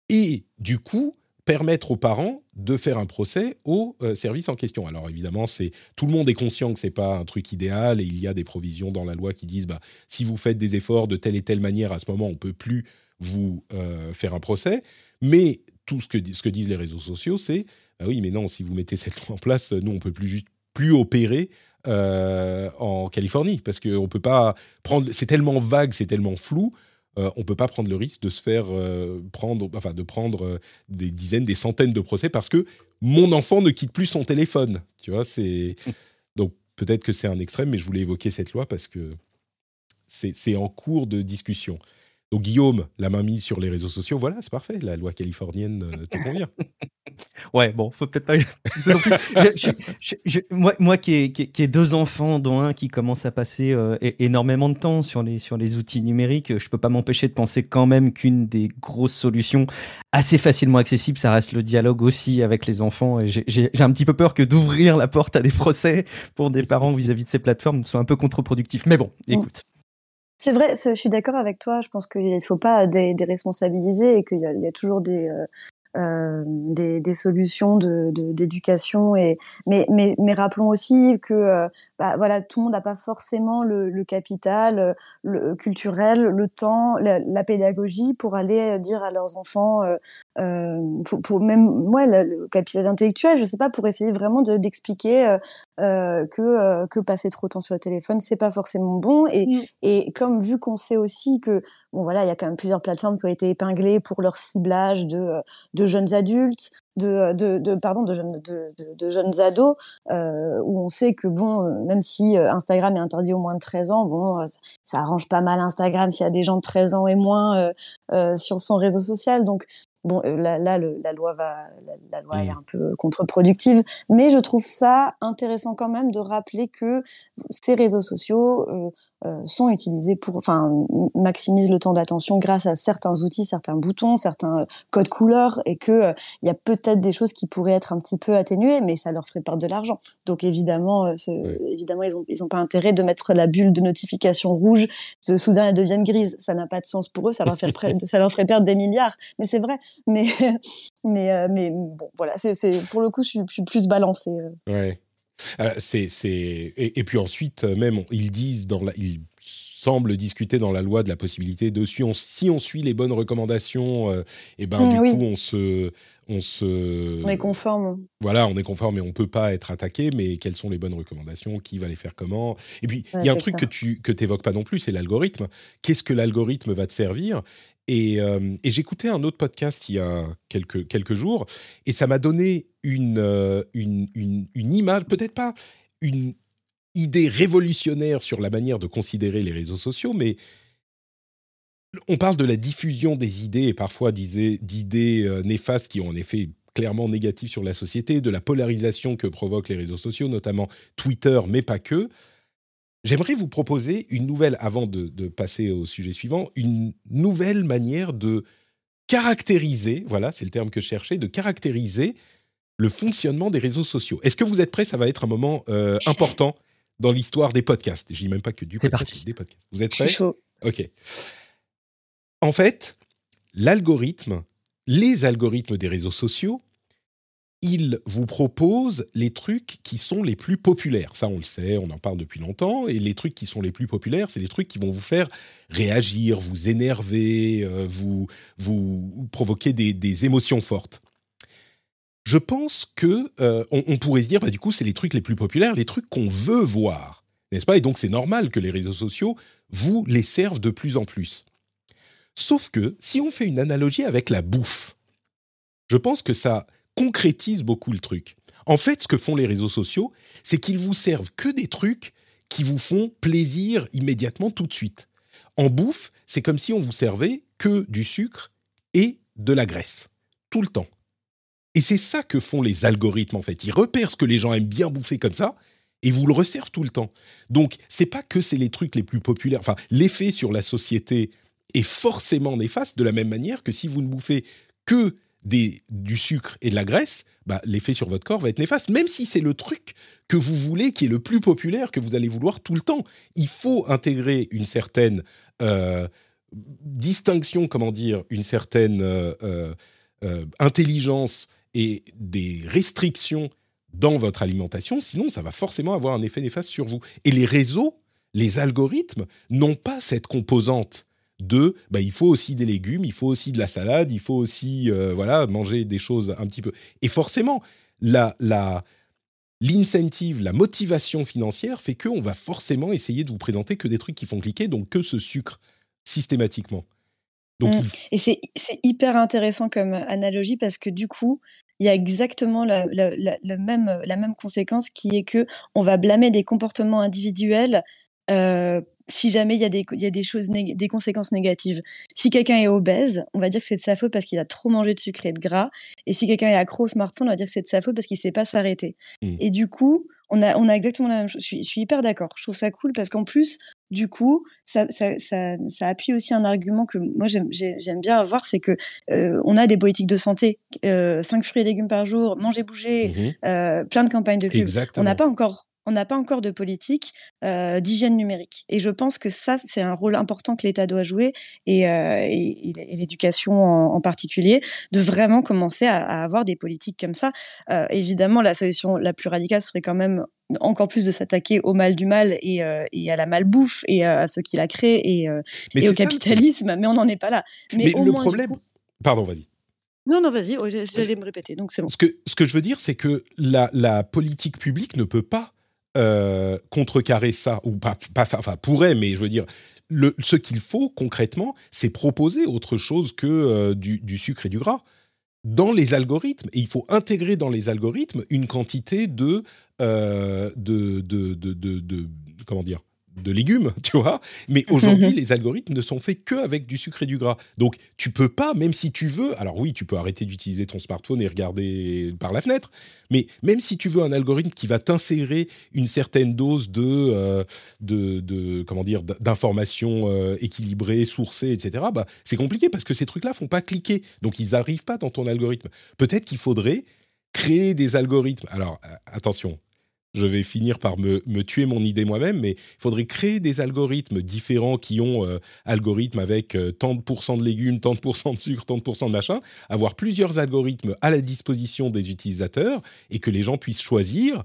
Et du coup, permettre aux parents de faire un procès au euh, service en question. Alors évidemment, c'est tout le monde est conscient que c'est pas un truc idéal et il y a des provisions dans la loi qui disent bah si vous faites des efforts de telle et telle manière à ce moment, on peut plus vous euh, faire un procès. Mais tout ce que ce que disent les réseaux sociaux, c'est bah oui, mais non, si vous mettez cette loi en place, nous on peut plus juste plus opérer euh, en Californie parce qu'on peut pas prendre. C'est tellement vague, c'est tellement flou euh, on ne peut pas prendre le risque de se faire euh, prendre, enfin de prendre euh, des dizaines, des centaines de procès parce que mon enfant ne quitte plus son téléphone. Tu vois, c'est donc peut-être que c'est un extrême, mais je voulais évoquer cette loi parce que c'est en cours de discussion. Donc Guillaume, la main mise sur les réseaux sociaux, voilà, c'est parfait, la loi californienne euh, te convient. ouais, bon, faut peut-être pas. moi, moi qui ai, qui, deux enfants, dont un qui commence à passer euh, énormément de temps sur les, sur les outils numériques, je peux pas m'empêcher de penser quand même qu'une des grosses solutions assez facilement accessibles, ça reste le dialogue aussi avec les enfants. Et j'ai un petit peu peur que d'ouvrir la porte à des procès pour des parents vis-à-vis de ces plateformes soit un peu contre-productif. Mais bon, écoute. C'est vrai, je suis d'accord avec toi. Je pense qu'il ne faut pas déresponsabiliser et qu'il y, y, a toujours des, euh, euh, des, des, solutions de d'éducation et mais, mais mais rappelons aussi que euh, bah, voilà tout le monde n'a pas forcément le, le, capital le culturel le temps la, pédagogie pour aller dire à leurs enfants euh, euh pour, pour, même moi le, capital intellectuel je sais pas pour essayer vraiment d'expliquer euh, que que passer trop de temps sur le téléphone c'est pas forcément bon et mmh. et comme vu qu'on sait aussi que bon voilà il y a quand même plusieurs plateformes qui ont été épinglées pour leur ciblage de de jeunes adultes, de, de, pardon, de jeunes, de, de jeunes ados, où on sait que bon, même si Instagram est interdit au moins de 13 ans, bon, ça, arrange pas mal Instagram s'il y a des gens de 13 ans et moins sur son réseau social. Donc Bon, euh, là, là la loi va, la, loi est mmh. un peu contre-productive, mais je trouve ça intéressant quand même de rappeler que ces réseaux sociaux euh, euh, sont utilisés pour, enfin, maximisent le temps d'attention grâce à certains outils, certains boutons, certains codes couleurs, et que il y a peut-être des choses qui pourraient être un petit peu atténuées, mais ça leur ferait perdre de l'argent. Donc évidemment, évidemment, ils ont, ils ont pas intérêt de mettre la bulle de notification rouge. Ce soudain, elles deviennent grises. Ça n'a pas de sens pour eux. Ça leur fait, ça leur ferait perdre des milliards. Mais c'est vrai. Mais, mais, mais bon, voilà. C'est, pour le coup, je suis, je suis plus balancée. Ouais. Euh. Et, puis ensuite, euh, même, ils disent dans la, semblent discuter dans la loi de la possibilité de si on, si on suit les bonnes recommandations, et euh, eh ben mmh, du coup on se, on se, on est conforme. Voilà, on est conforme et on peut pas être attaqué. Mais quelles sont les bonnes recommandations Qui va les faire comment? Et puis il y a un truc que tu que évoques pas non plus, c'est l'algorithme. Qu'est-ce que l'algorithme va te servir? Et, euh, et j'écoutais un autre podcast il y a quelques, quelques jours, et ça m'a donné une, euh, une, une, image, peut-être pas une idée révolutionnaire sur la manière de considérer les réseaux sociaux, mais on parle de la diffusion des idées et parfois d'idées euh, néfastes qui ont en effet clairement négatif sur la société, de la polarisation que provoquent les réseaux sociaux, notamment Twitter, mais pas que. J'aimerais vous proposer une nouvelle, avant de, passer au sujet suivant, une nouvelle manière de caractériser, voilà, c'est le terme que je cherchais, de caractériser le fonctionnement des réseaux sociaux. Est-ce que vous êtes prêts? Ça va être un moment euh, important dans l'histoire des podcasts. Je dis même pas que du podcast, parti. des podcasts. Vous êtes prêts chaud. Ok. En fait, l'algorithme, les algorithmes des réseaux sociaux il vous propose les trucs qui sont les plus populaires. Ça, on le sait, on en parle depuis longtemps. Et les trucs qui sont les plus populaires, c'est les trucs qui vont vous faire réagir, vous énerver, euh, vous, vous provoquer des, émotions fortes. Je pense que euh, on, pourrait se dire, bah, du coup, c'est les trucs les plus populaires, les trucs qu'on veut voir, n'est-ce pas? Et donc, c'est normal que les réseaux sociaux vous les servent de plus en plus. Sauf que si on fait une analogie avec la bouffe, je pense que ça concrétise beaucoup le truc. En fait, ce que font les réseaux sociaux, c'est qu'ils vous servent que des trucs qui vous font plaisir immédiatement tout de suite. En bouffe, c'est comme si on vous servait que du sucre et de la graisse, tout le temps. Et c'est ça que font les algorithmes en fait. Ils repèrent ce que les gens aiment bien bouffer comme ça et vous le resservent tout le temps. Donc, c'est pas que c'est les trucs les plus populaires. Enfin, l'effet sur la société est forcément néfaste de la même manière que si vous ne bouffez que du sucre et de la graisse, bah, l'effet sur votre corps va être néfaste, même si c'est le truc que vous voulez, qui est le plus populaire, que vous allez vouloir tout le temps. Il faut intégrer une certaine euh, distinction, comment dire, une certaine euh, euh, intelligence et des restrictions dans votre alimentation, sinon ça va forcément avoir un effet néfaste sur vous. Et les réseaux, les algorithmes n'ont pas cette composante de bah, il faut aussi des légumes, il faut aussi de la salade, il faut aussi euh, voilà manger des choses un petit peu. Et forcément, la, l'incentive, la motivation financière fait qu'on va forcément essayer de vous présenter que des trucs qui font cliquer, donc que ce sucre systématiquement. Donc, mmh. Et c'est, hyper intéressant comme analogie parce que du coup, il y a exactement la, même, la même conséquence qui est que on va blâmer des comportements individuels euh, si jamais il y a des, il y a des choses, des conséquences négatives. Si quelqu'un est obèse, on va dire que c'est de sa faute parce qu'il a trop mangé de sucre et de gras. Et si quelqu'un est accro au smartphone, on va dire que c'est de sa faute parce qu'il sait pas s'arrêter. Mmh. Et du coup, on a, on a exactement la même chose. Je suis, je suis hyper d'accord. Je trouve ça cool parce qu'en plus, du coup, ça, ça, ça, ça, appuie aussi un argument que moi j'aime bien avoir, c'est que euh, on a des politiques de santé, euh, 5 fruits et légumes par jour, manger, bouger, mmh euh, plein de campagnes de pub. On n'a pas encore on n'a pas encore de politique euh, d'hygiène numérique. Et je pense que ça, c'est un rôle important que l'État doit jouer et, euh, l'éducation en, particulier, de vraiment commencer à, avoir des politiques comme ça. Euh, évidemment, la solution la plus radicale serait quand même encore plus de s'attaquer au mal du mal et, à la malbouffe et à ceux qui la créent et, au capitalisme, mais on n'en est pas là. Mais, le problème... Pardon, vas-y. Non, non, vas-y, j'allais me répéter, donc c'est bon. Ce que, ce que je veux dire, c'est que la, la politique publique ne peut pas euh, contrecarrer ça, ou pas, pas, enfin pourrait, mais je veux dire, le, ce qu'il faut concrètement, c'est proposer autre chose que euh, du, sucre et du gras. dans les algorithmes, et il faut intégrer dans les algorithmes une quantité de, euh, de, de, de, de, comment dire, de légumes, tu vois. Mais aujourd'hui, les algorithmes ne sont faits que avec du sucre et du gras. Donc, tu peux pas, même si tu veux. Alors oui, tu peux arrêter d'utiliser ton smartphone et regarder par la fenêtre. Mais même si tu veux un algorithme qui va t'insérer une certaine dose de, euh, de, comment dire, d'informations euh, équilibrées, sourcées, etc. Bah, c'est compliqué parce que ces trucs-là font pas cliquer. Donc, ils n'arrivent pas dans ton algorithme. Peut-être qu'il faudrait créer des algorithmes. Alors, euh, attention, je vais finir par me, tuer mon idée moi-même, mais il faudrait créer des algorithmes différents qui ont euh, algorithmes avec euh, tant de pourcents de légumes, tant de pourcents de sucre, tant de pourcents de machin, avoir plusieurs algorithmes à la disposition des utilisateurs et que les gens puissent choisir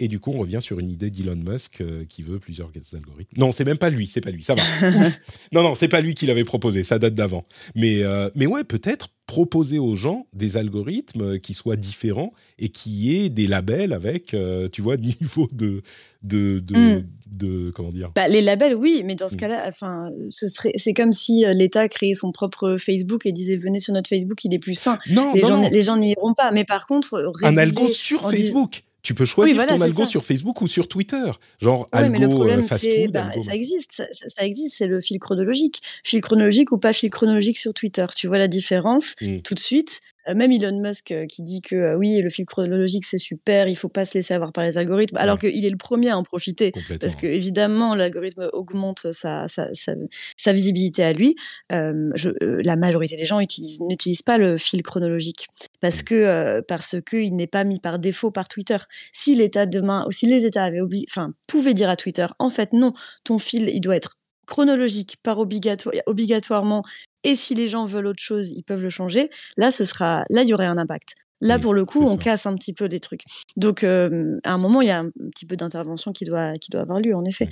et du coup, on revient sur une idée d'Elon Musk euh, qui veut plusieurs algorithmes. Non, c'est même pas lui, c'est pas lui, ça va. non, non, c'est pas lui qui l'avait proposé, ça date d'avant. Mais, euh, mais ouais, peut-être proposer aux gens des algorithmes qui soient différents et qui aient des labels avec, euh, tu vois, niveau de, de, de, hmm. comment dire? Bah, Les labels, oui, mais dans ce hmm. cas-là, enfin, ce serait, c'est comme si l'État créait son propre Facebook et disait venez sur notre Facebook, il est plus sain. Non, les non, gens, non. les gens n'y iront pas. Mais par contre, un algo sur Facebook. Tu peux choisir ton algo sur Facebook ou sur Twitter. Genre algo mais le problème, fast food. Bah, ça existe, ça, existe, c'est le fil chronologique. Fil chronologique ou pas fil chronologique sur Twitter. Tu vois la différence mmh. tout de suite. Euh, même Elon Musk euh, qui dit que euh, oui, le fil chronologique c'est super, il faut pas se laisser avoir par les algorithmes, alors qu'il est le premier à en profiter, parce que évidemment l'algorithme augmente sa, sa, sa, visibilité à lui. je, la majorité des gens n'utilisent pas le fil chronologique parce mmh. que parce que il n'est pas mis par défaut par Twitter. Si l'État demain, ou si les États avaient enfin pouvaient dire à Twitter, en fait non, ton fil il doit être chronologique par obligatoire, obligatoirement et si les gens veulent autre chose, ils peuvent le changer. Là, ce sera, là, il y aurait un impact. Là, pour le coup, on casse un petit peu les trucs. Donc, euh, à un moment, il y a un petit peu d'intervention qui doit, qui doit avoir lieu, en effet.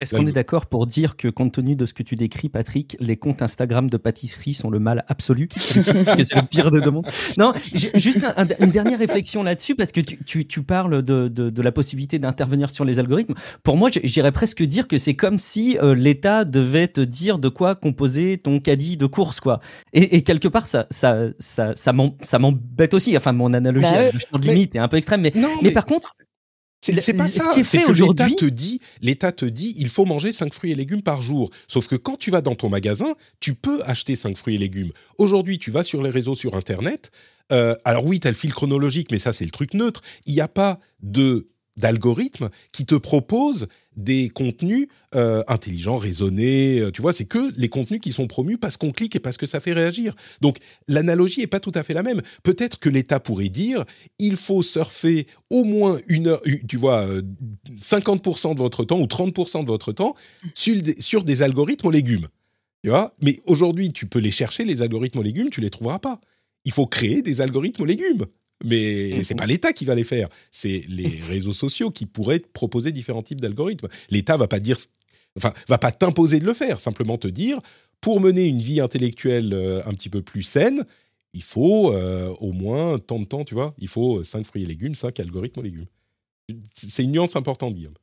Est-ce qu'on est d'accord pour dire que, compte tenu de ce que tu décris, Patrick, les comptes Instagram de pâtisserie sont le mal absolu? Parce que c'est le pire de deux mondes. Non, juste une dernière réflexion là-dessus, parce que tu, tu, parles de, de, la possibilité d'intervenir sur les algorithmes. Pour moi, j'irais presque dire que c'est comme si euh, l'État devait te dire de quoi composer ton caddie de course, quoi. Et, quelque part, ça, ça, ça, ça m'embête aussi. Enfin, mon analogie bah de limite est un peu extrême, mais, mais par contre, c'est pas ça. C'est que l'État te dit, l'État te dit, il faut manger 5 fruits et légumes par jour. Sauf que quand tu vas dans ton magasin, tu peux acheter 5 fruits et légumes. Aujourd'hui, tu vas sur les réseaux, sur Internet. Euh, alors oui, tu as le fil chronologique, mais ça, c'est le truc neutre. Il n'y a pas de d'algorithmes qui te proposent des contenus euh, intelligents, raisonnés. Euh, tu vois, c'est que les contenus qui sont promus parce qu'on clique et parce que ça fait réagir. Donc l'analogie est pas tout à fait la même. Peut-être que l'État pourrait dire il faut surfer au moins une heure, tu vois, 50% euh, de votre temps ou 30% de votre temps sur des, algorithmes aux légumes. Tu vois, mais aujourd'hui, tu peux les chercher les algorithmes aux légumes, tu les trouveras pas. Il faut créer des algorithmes aux légumes. Mais c'est pas l'État qui va les faire, c'est les réseaux sociaux qui pourraient proposer différents types d'algorithmes. L'État va pas dire, enfin, va pas t'imposer de le faire, simplement te dire, pour mener une vie intellectuelle euh, un petit peu plus saine, il faut euh, au moins tant de temps, tu vois, il faut 5 fruits et légumes, 5 algorithmes aux légumes. C'est une nuance importante, Guillaume.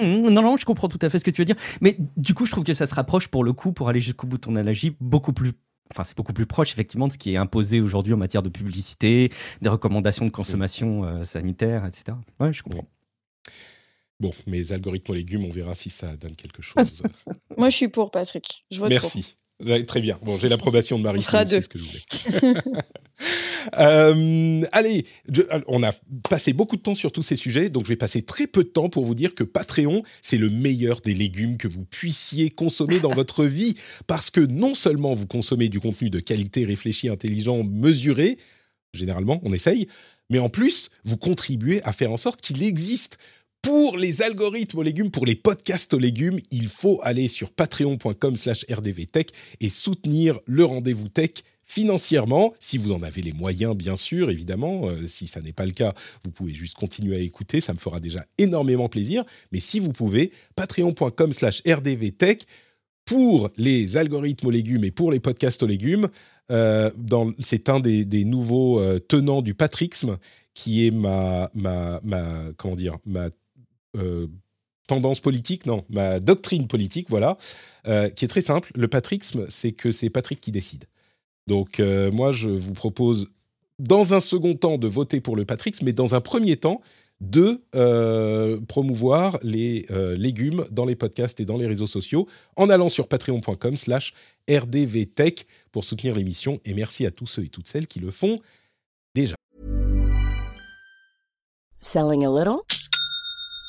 Mmh, non, non, je comprends tout à fait ce que tu veux dire. Mais du coup, je trouve que ça se rapproche pour le coup, pour aller jusqu'au bout de ton analogie, beaucoup plus enfin, c'est beaucoup plus proche effectivement de ce qui est imposé aujourd'hui en matière de publicité, des recommandations de consommation euh, sanitaire, etc. Ouais, je comprends. Bon, mes algorithmes aux légumes, on verra si ça donne quelque chose. Moi, je suis pour, Patrick. Je vote Merci. Très bien. Bon, j'ai l'approbation de Marie. On sera deux. Ce que je voulais. Euh, allez, on a passé beaucoup de temps sur tous ces sujets, donc je vais passer très peu de temps pour vous dire que Patreon, c'est le meilleur des légumes que vous puissiez consommer dans votre vie, parce que non seulement vous consommez du contenu de qualité, réfléchi, intelligent, mesuré, généralement on essaye, mais en plus, vous contribuez à faire en sorte qu'il existe pour les algorithmes aux légumes, pour les podcasts aux légumes, il faut aller sur patreon.com slash rdvtech et soutenir le rendez-vous tech financièrement, si vous en avez les moyens, bien sûr, évidemment. Euh, si ça n'est pas le cas, vous pouvez juste continuer à écouter, ça me fera déjà énormément plaisir. Mais si vous pouvez, patreon.com slash rdvtech pour les algorithmes aux légumes et pour les podcasts aux légumes. Euh, c'est un des, nouveaux euh, tenants du patrixme qui est ma, ma, ma comment dire, ma euh, tendance politique, non, ma doctrine politique, voilà, euh, qui est très simple. Le patrixme, c'est que c'est Patrick qui décide. Donc moi, je vous propose dans un second temps de voter pour le Patrix, mais dans un premier temps de promouvoir les légumes dans les podcasts et dans les réseaux sociaux en allant sur patreon.com slash rdvtech pour soutenir l'émission. Et merci à tous ceux et toutes celles qui le font déjà. Selling a little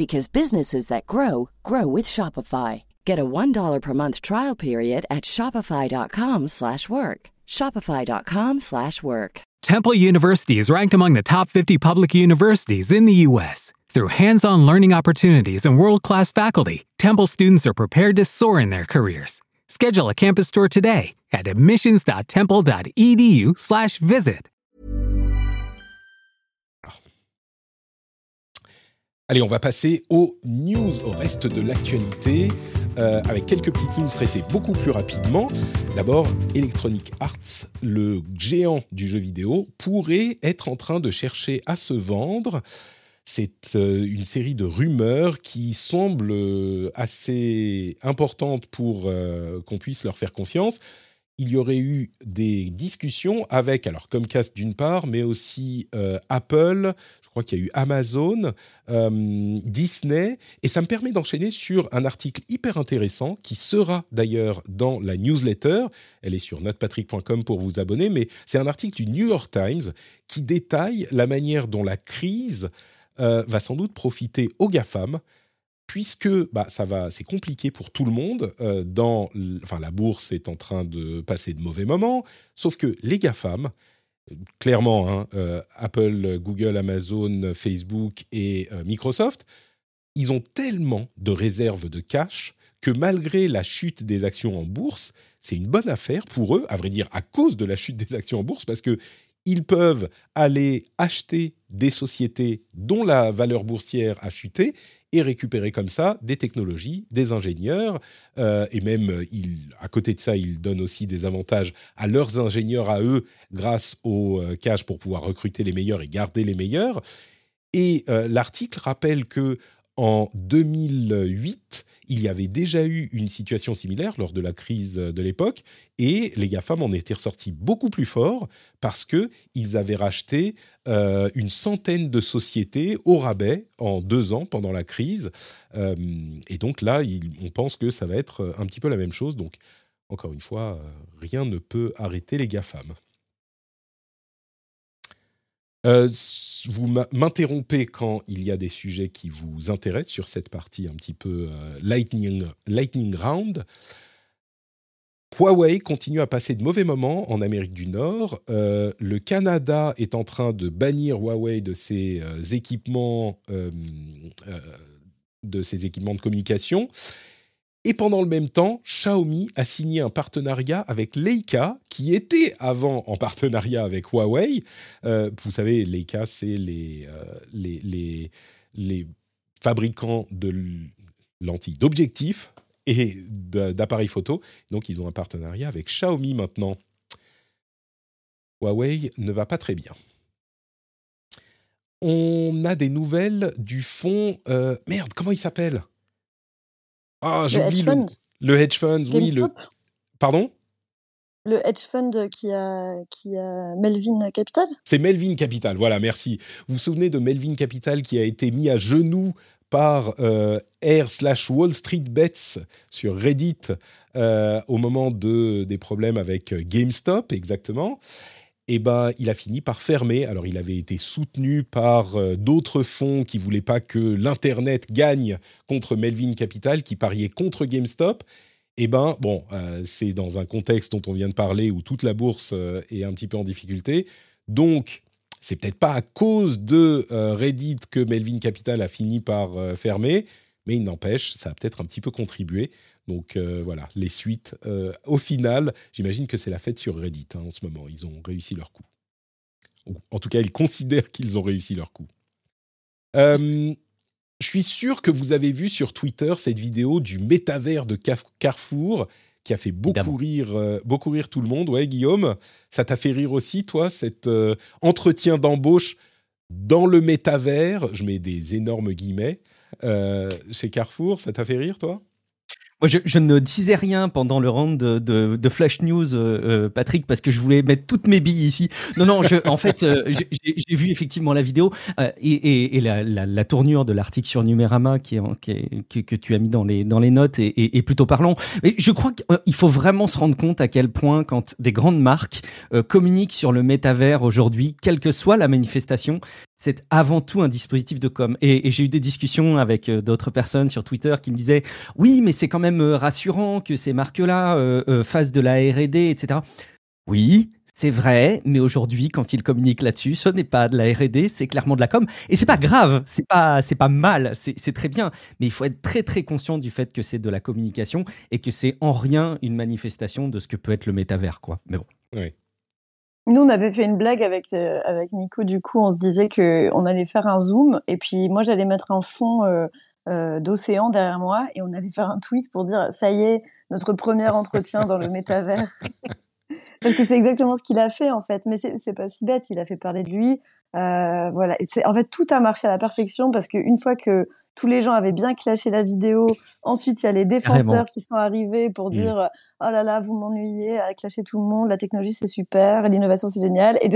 because businesses that grow grow with Shopify. Get a $1 per month trial period at shopify.com/work. shopify.com/work. Temple University is ranked among the top 50 public universities in the US. Through hands-on learning opportunities and world-class faculty, Temple students are prepared to soar in their careers. Schedule a campus tour today at admissions.temple.edu/visit. Allez, on va passer aux news, au reste de l'actualité, euh, avec quelques petites news traitées beaucoup plus rapidement. D'abord, Electronic Arts, le géant du jeu vidéo, pourrait être en train de chercher à se vendre. C'est euh, une série de rumeurs qui semblent euh, assez importantes pour qu'on puisse leur faire confiance il y aurait eu des discussions avec, alors Comcast d'une part, mais aussi Apple, crois qu'il y a eu Amazon, euh, Disney, et ça me permet d'enchaîner sur un article hyper intéressant qui sera d'ailleurs dans la newsletter. Elle est sur notrepatrick.com pour vous abonner, mais c'est un article du New York Times qui détaille la manière dont la crise euh, va sans doute profiter aux GAFAM, puisque bah, ça va, c'est compliqué pour tout le monde. Euh, dans, enfin, la bourse est en train de passer de mauvais moments, sauf que les GAFAM, clairement, hein, euh, Apple, Google, Amazon, Facebook et euh, Microsoft, ils ont tellement de réserves de cash que malgré la chute des actions en bourse, c'est une bonne affaire pour eux, à vrai dire à cause de la chute des actions en bourse, parce que ils peuvent aller acheter des sociétés dont la valeur boursière a chuté et récupérer comme ça des technologies, des ingénieurs, euh, et même euh, à côté de ça, ils donnent aussi des avantages à leurs ingénieurs à eux grâce au euh, cash pour pouvoir recruter les meilleurs et garder les meilleurs. Et l'article rappelle que en 2008, il y avait déjà eu une situation similaire lors de la crise de l'époque et les GAFAM en étaient ressortis beaucoup plus forts parce qu'ils avaient racheté euh, une centaine de sociétés au rabais en deux ans pendant la crise. Euh, et donc là, on pense que ça va être un petit peu la même chose. Donc, encore une fois, euh, rien ne peut arrêter les GAFAM. Euh, vous m'interrompez quand il y a des sujets qui vous intéressent sur cette partie un petit peu euh, lightning, lightning round. Huawei continue à passer de mauvais moments en Amérique du Nord. Euh, le Canada est en train de bannir Huawei de ses équipements, de ses équipements de communication. Et pendant le même temps, Xiaomi a signé un partenariat avec Leica, qui était avant en partenariat avec Huawei. Euh, vous savez, Leica, c'est les, euh, les, les, les, fabricants de lentilles d'objectifs et d'appareils photo. Donc, ils ont un partenariat avec Xiaomi maintenant. Huawei ne va pas très bien. On a des nouvelles du fonds... Euh, merde, comment il s'appelle? Ah, j'oublie le, le, hedge fund, oui. Le... Pardon? Le hedge fund qui a, qui a Melvin Capital C'est Melvin Capital, voilà, merci. Vous vous souvenez de Melvin Capital qui a été mis à genoux par euh, R slash Wall Street Bets sur Reddit euh, au moment de, des problèmes avec GameStop, exactement eh ben, il a fini par fermer. Alors, il avait été soutenu par euh, d'autres fonds qui voulaient pas que l'Internet gagne contre Melvin Capital, qui pariait contre GameStop. Eh ben, bon, euh, c'est dans un contexte dont on vient de parler où toute la bourse euh, est un petit peu en difficulté. Donc, c'est peut-être pas à cause de Reddit que Melvin Capital a fini par fermer, mais il n'empêche, ça a peut-être un petit peu contribué. Donc voilà, les suites. au final, j'imagine que c'est la fête sur Reddit hein, en ce moment. Ils ont réussi leur coup. en tout cas, ils considèrent qu'ils ont réussi leur coup. je suis sûr que vous avez vu sur Twitter cette vidéo du métavers de Carrefour qui a fait beaucoup rire, beaucoup rire tout le monde. Ouais, Guillaume, ça t'a fait rire aussi, toi, cet entretien d'embauche dans le métavers, je mets des énormes guillemets, euh, chez Carrefour, ça t'a fait rire, toi? Moi, je, ne disais rien pendant le round de, Flash News, euh, euh, Patrick, parce que je voulais mettre toutes mes billes ici. Non, non, en fait, j'ai vu effectivement la vidéo et, la, tournure de l'article sur Numérama qui, que tu as mis dans les, dans les notes est, plutôt parlant. Mais je crois qu'il faut vraiment se rendre compte à quel point, quand des grandes marques communiquent sur le métavers aujourd'hui, quelle que soit la manifestation, c'est avant tout un dispositif de com. Et, j'ai eu des discussions avec euh, d'autres personnes sur Twitter qui me disaient oui, mais c'est quand même euh, rassurant que ces marques-là euh, fassent de la R&D, etc. Oui, c'est vrai, mais aujourd'hui, quand ils communiquent là-dessus, ce n'est pas de la R&D, c'est clairement de la com. Et c'est pas grave, c'est pas, pas mal, c'est très bien. Mais il faut être très très conscient du fait que c'est de la communication et que c'est en rien une manifestation de ce que peut être le métavers, quoi. Mais bon. Oui. Nous, on avait fait une blague avec, euh, avec Nico, du coup, on se disait qu'on allait faire un zoom, et puis moi, j'allais mettre un fond euh, euh, d'océan derrière moi, et on allait faire un tweet pour dire, ça y est, notre premier entretien dans le métavers. Parce que c'est exactement ce qu'il a fait, en fait. Mais c'est pas si bête, il a fait parler de lui. voilà. Et en fait, tout a marché à la perfection, parce qu'une fois que tous les gens avaient bien clashé la vidéo, Ensuite, il y a les défenseurs qui sont arrivés pour mmh. dire Oh là là, vous m'ennuyez à clasher tout le monde, la technologie c'est super, l'innovation c'est génial. Et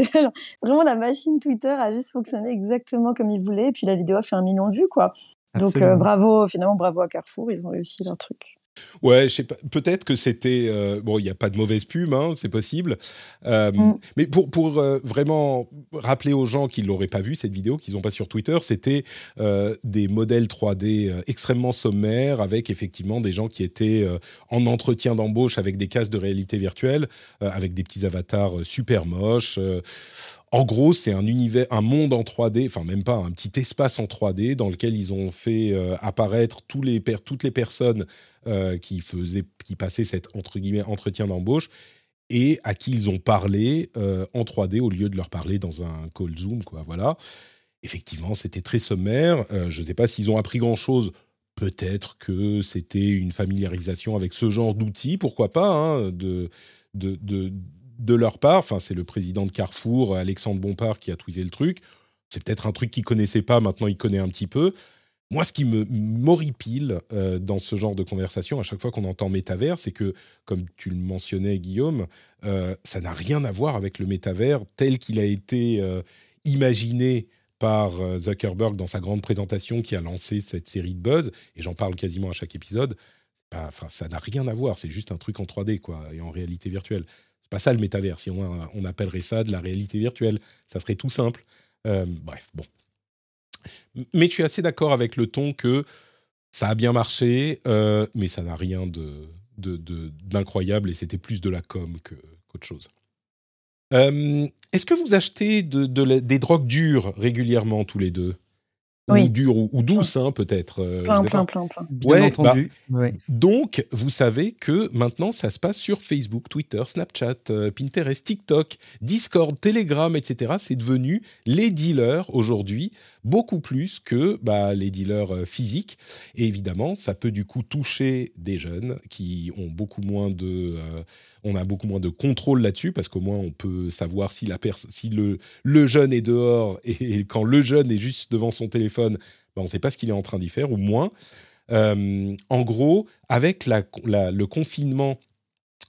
vraiment, la machine Twitter a juste fonctionné exactement comme il voulait. Et puis la vidéo a fait un million de vues, quoi. Donc euh, bravo, finalement, bravo à Carrefour, ils ont réussi leur truc. Ouais, je sais pas. Peut-être que c'était euh, bon. Il n'y a pas de mauvaise pub, hein, c'est possible. Euh, mm. Mais pour pour euh, vraiment rappeler aux gens qui l'auraient pas vu cette vidéo, qu'ils n'ont pas sur Twitter, c'était des modèles 3D extrêmement sommaires avec effectivement des gens qui étaient en entretien d'embauche avec des casques de réalité virtuelle, avec des petits avatars super moches en gros, c'est un univers, un monde en 3D, enfin même pas, un petit espace en 3D dans lequel ils ont fait euh, apparaître toutes les personnes euh, qui faisaient, qui passaient cet entre guillemets entretien d'embauche et à qui ils ont parlé euh, en 3D au lieu de leur parler dans un call Zoom. Voilà. Effectivement, c'était très sommaire. je ne sais pas s'ils ont appris grand chose. Peut-être que c'était une familiarisation avec ce genre d'outils, pourquoi pas, hein, de, de, de de leur part, enfin c'est le président de Carrefour, Alexandre Bompard, qui a tweeté le truc. C'est peut-être un truc qu'il connaissait pas, maintenant il connaît un petit peu. Moi, ce qui me m'horripile euh, dans ce genre de conversation, à chaque fois qu'on entend métavers, c'est que, comme tu le mentionnais, Guillaume, euh, ça n'a rien à voir avec le métavers tel qu'il a été euh, imaginé par Zuckerberg dans sa grande présentation qui a lancé cette série de buzz, et j'en parle quasiment à chaque épisode. Enfin, ça n'a rien à voir, c'est juste un truc en 3D, quoi, et en réalité virtuelle. C'est pas ça le métavers. Si on, appellerait ça de la réalité virtuelle, ça serait tout simple. Euh, bref, bon. Mais je suis assez d'accord avec le ton que ça a bien marché, euh, mais ça n'a rien d'incroyable et c'était plus de la com qu'autre chose. Euh, est-ce que vous achetez des drogues dures régulièrement tous les deux? Ou dure ou, douce, hein, peut-être. Euh, plein, plein, plein, plein, Bien entendu. Bah, donc, vous savez que maintenant, ça se passe sur Facebook, Twitter, Snapchat, euh, Pinterest, TikTok, Discord, Telegram, etc. C'est devenu les dealers aujourd'hui, beaucoup plus que bah, les dealers euh, physiques. Et évidemment, ça peut du coup toucher des jeunes qui ont beaucoup moins de on a beaucoup moins de contrôle là-dessus parce qu'au moins on peut savoir si, la si le, jeune est dehors et, quand le jeune est juste devant son téléphone, ben, on ne sait pas ce qu'il est en train d'y faire ou moins. Euh, en gros, avec le confinement,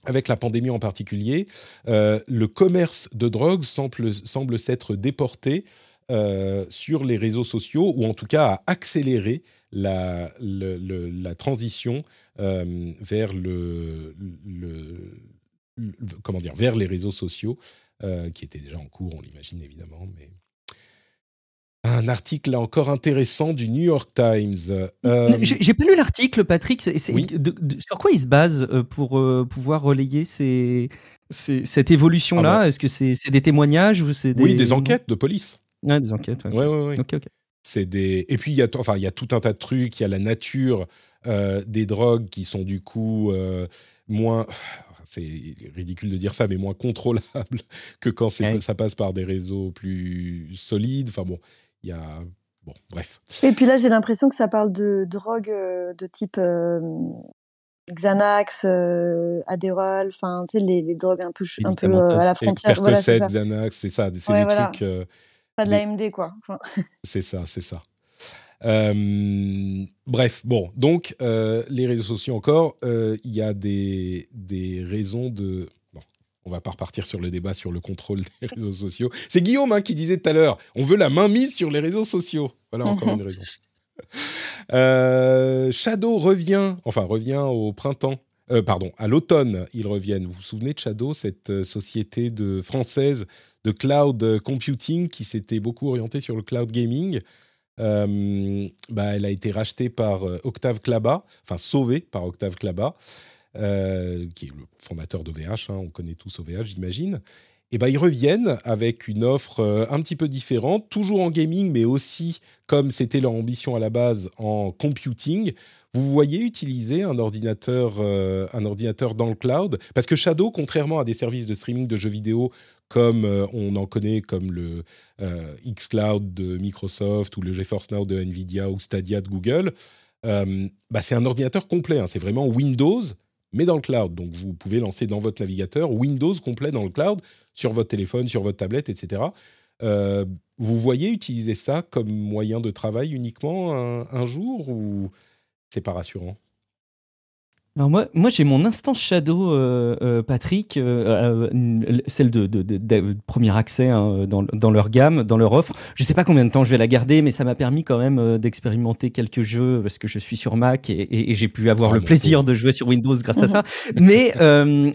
avec la pandémie en particulier, euh, le commerce de drogue semble, s'être déporté euh, sur les réseaux sociaux, ou en tout cas à accélérer la transition vers le, comment dire, vers les réseaux sociaux, euh, qui étaient déjà en cours, on l'imagine évidemment, mais un article là encore intéressant du New York Times. Euh... J'ai pas lu l'article, Patrick. sur quoi il se base euh, pour euh, pouvoir relayer ces, cette évolution-là ah bah. Est-ce que c'est des témoignages ou c'est des... Oui, des enquêtes de police. Ouais, des enquêtes. Ouais, ouais, ouais. Ok, ok. c'est des. Et puis il y a, enfin, il y a tout un tas de trucs. Il y a la nature des drogues qui sont du coup moins c'est ridicule de dire ça, mais moins contrôlable que quand ça passe par des réseaux plus solides. Enfin bon, il y a. Bon, bref. Et puis là, j'ai l'impression que ça parle de drogue euh, de type euh, Xanax, euh, Adderall, enfin, tu sais, les, drogues un peu, un peu à la frontière. Voilà, Xanax, c'est ça. C'est des trucs. Pas de l'AMD, quoi. c'est ça, c'est ça. Euh, bref, bon, donc euh, les réseaux sociaux encore, euh, il y a des, des raisons de... Bon, on va pas repartir sur le débat sur le contrôle des réseaux sociaux. C'est Guillaume hein, qui disait tout à l'heure, on veut la main mise sur les réseaux sociaux. Voilà encore une raison. Shadow revient, enfin revient au printemps. pardon, à l'automne, ils reviennent. Vous vous souvenez de Shadow, cette société de française de cloud computing qui s'était beaucoup orientée sur le cloud gaming? Euh, bah, elle a été rachetée par euh, Octave Klaba, enfin sauvée par Octave Klaba, euh, qui est le fondateur d'OVH, hein, on connaît tous OVH, j'imagine. Et ben, ils reviennent avec une offre un petit peu différente, toujours en gaming, mais aussi, comme c'était leur ambition à la base, en computing. Vous voyez utiliser un ordinateur, un ordinateur dans le cloud? Parce que Shadow, contrairement à des services de streaming de jeux vidéo comme euh, on en connaît comme le euh, xCloud de Microsoft ou le GeForce Now de Nvidia ou Stadia de Google, euh, bah c'est un ordinateur complet. Hein. c'est vraiment Windows, mais dans le cloud. Donc vous pouvez lancer dans votre navigateur Windows complet dans le cloud, sur votre téléphone, sur votre tablette, etc. vous voyez utiliser ça comme moyen de travail uniquement un jour ou c'est pas rassurant? Alors moi, moi j'ai mon instance Shadow, euh, euh, Patrick, euh, celle de, de, premier accès hein, dans, dans, leur gamme, dans leur offre. Je sais pas combien de temps je vais la garder, mais ça m'a permis quand même d'expérimenter quelques jeux parce que je suis sur Mac et, et, j'ai pu avoir ah, le plaisir de jouer sur Windows grâce à ça. mais,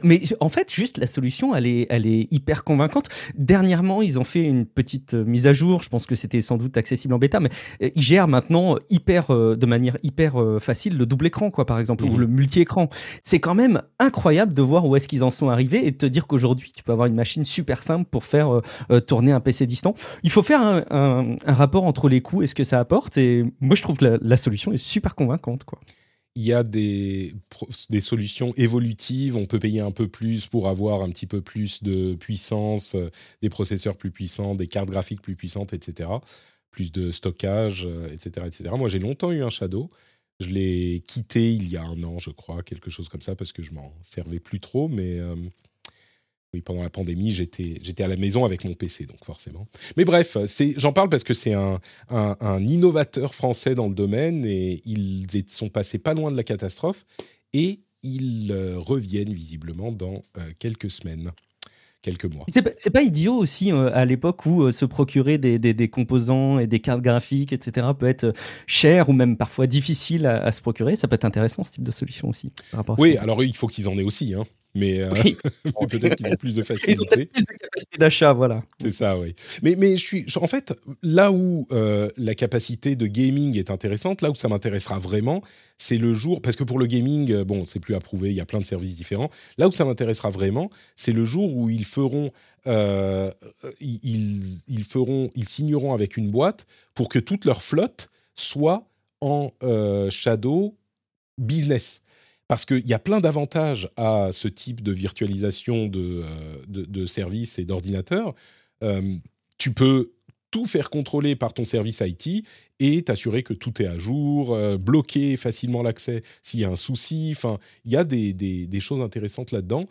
mais en fait, juste la solution, elle est, elle est hyper convaincante. Dernièrement, ils ont fait une petite mise à jour. Je pense que c'était sans doute accessible en bêta, mais ils gèrent maintenant hyper, de manière hyper facile le double écran, quoi, par exemple, ou mhm. le c'est quand même incroyable de voir où est-ce qu'ils en sont arrivés et de te dire qu'aujourd'hui, tu peux avoir une machine super simple pour faire euh, euh, tourner un PC distant. Il faut faire un, rapport entre les coûts et ce que ça apporte. Et moi, je trouve que la, solution est super convaincante. Il y a des, des, solutions évolutives. On peut payer un peu plus pour avoir un petit peu plus de puissance, euh, des processeurs plus puissants, des cartes graphiques plus puissantes, etc. Plus de stockage, etc., etc. Moi, j'ai longtemps eu un Shadow. Je l'ai quitté il y a un an, je crois, quelque chose comme ça, parce que je m'en servais plus trop. Mais euh, oui, pendant la pandémie, j'étais, à la maison avec mon PC, donc forcément. Mais bref, j'en parle parce que c'est un, un, innovateur français dans le domaine et ils sont passés pas loin de la catastrophe et ils euh, reviennent visiblement dans euh, quelques semaines quelques mois. C'est pas, idiot aussi euh, à l'époque où euh, se procurer des, des, composants et des cartes graphiques, etc., peut être euh, cher ou même parfois difficile à, se procurer. Ça peut être intéressant ce type de solution aussi. oui, alors il faut qu'ils en aient aussi. Hein. Mais euh, peut-être qu'ils ont plus de facilité. Ils ont peut-être plus de capacité d'achat, voilà. C'est ça, oui. Mais, mais je suis, en fait, là où euh, la capacité de gaming est intéressante, là où ça m'intéressera vraiment, c'est le jour, parce que pour le gaming, euh, bon, c'est plus approuvé, il y a plein de services différents. Là où ça m'intéressera vraiment, c'est le jour où ils feront, ils, ils, feront, ils signeront avec une boîte pour que toute leur flotte soit en shadow business parce qu'il y a plein d'avantages à ce type de virtualisation de, euh, services et d'ordinateurs. Euh, tu peux tout faire contrôler par ton service IT et t'assurer que tout est à jour, euh, bloquer facilement l'accès s'il y a un souci. Enfin, il y a des, choses intéressantes là-dedans.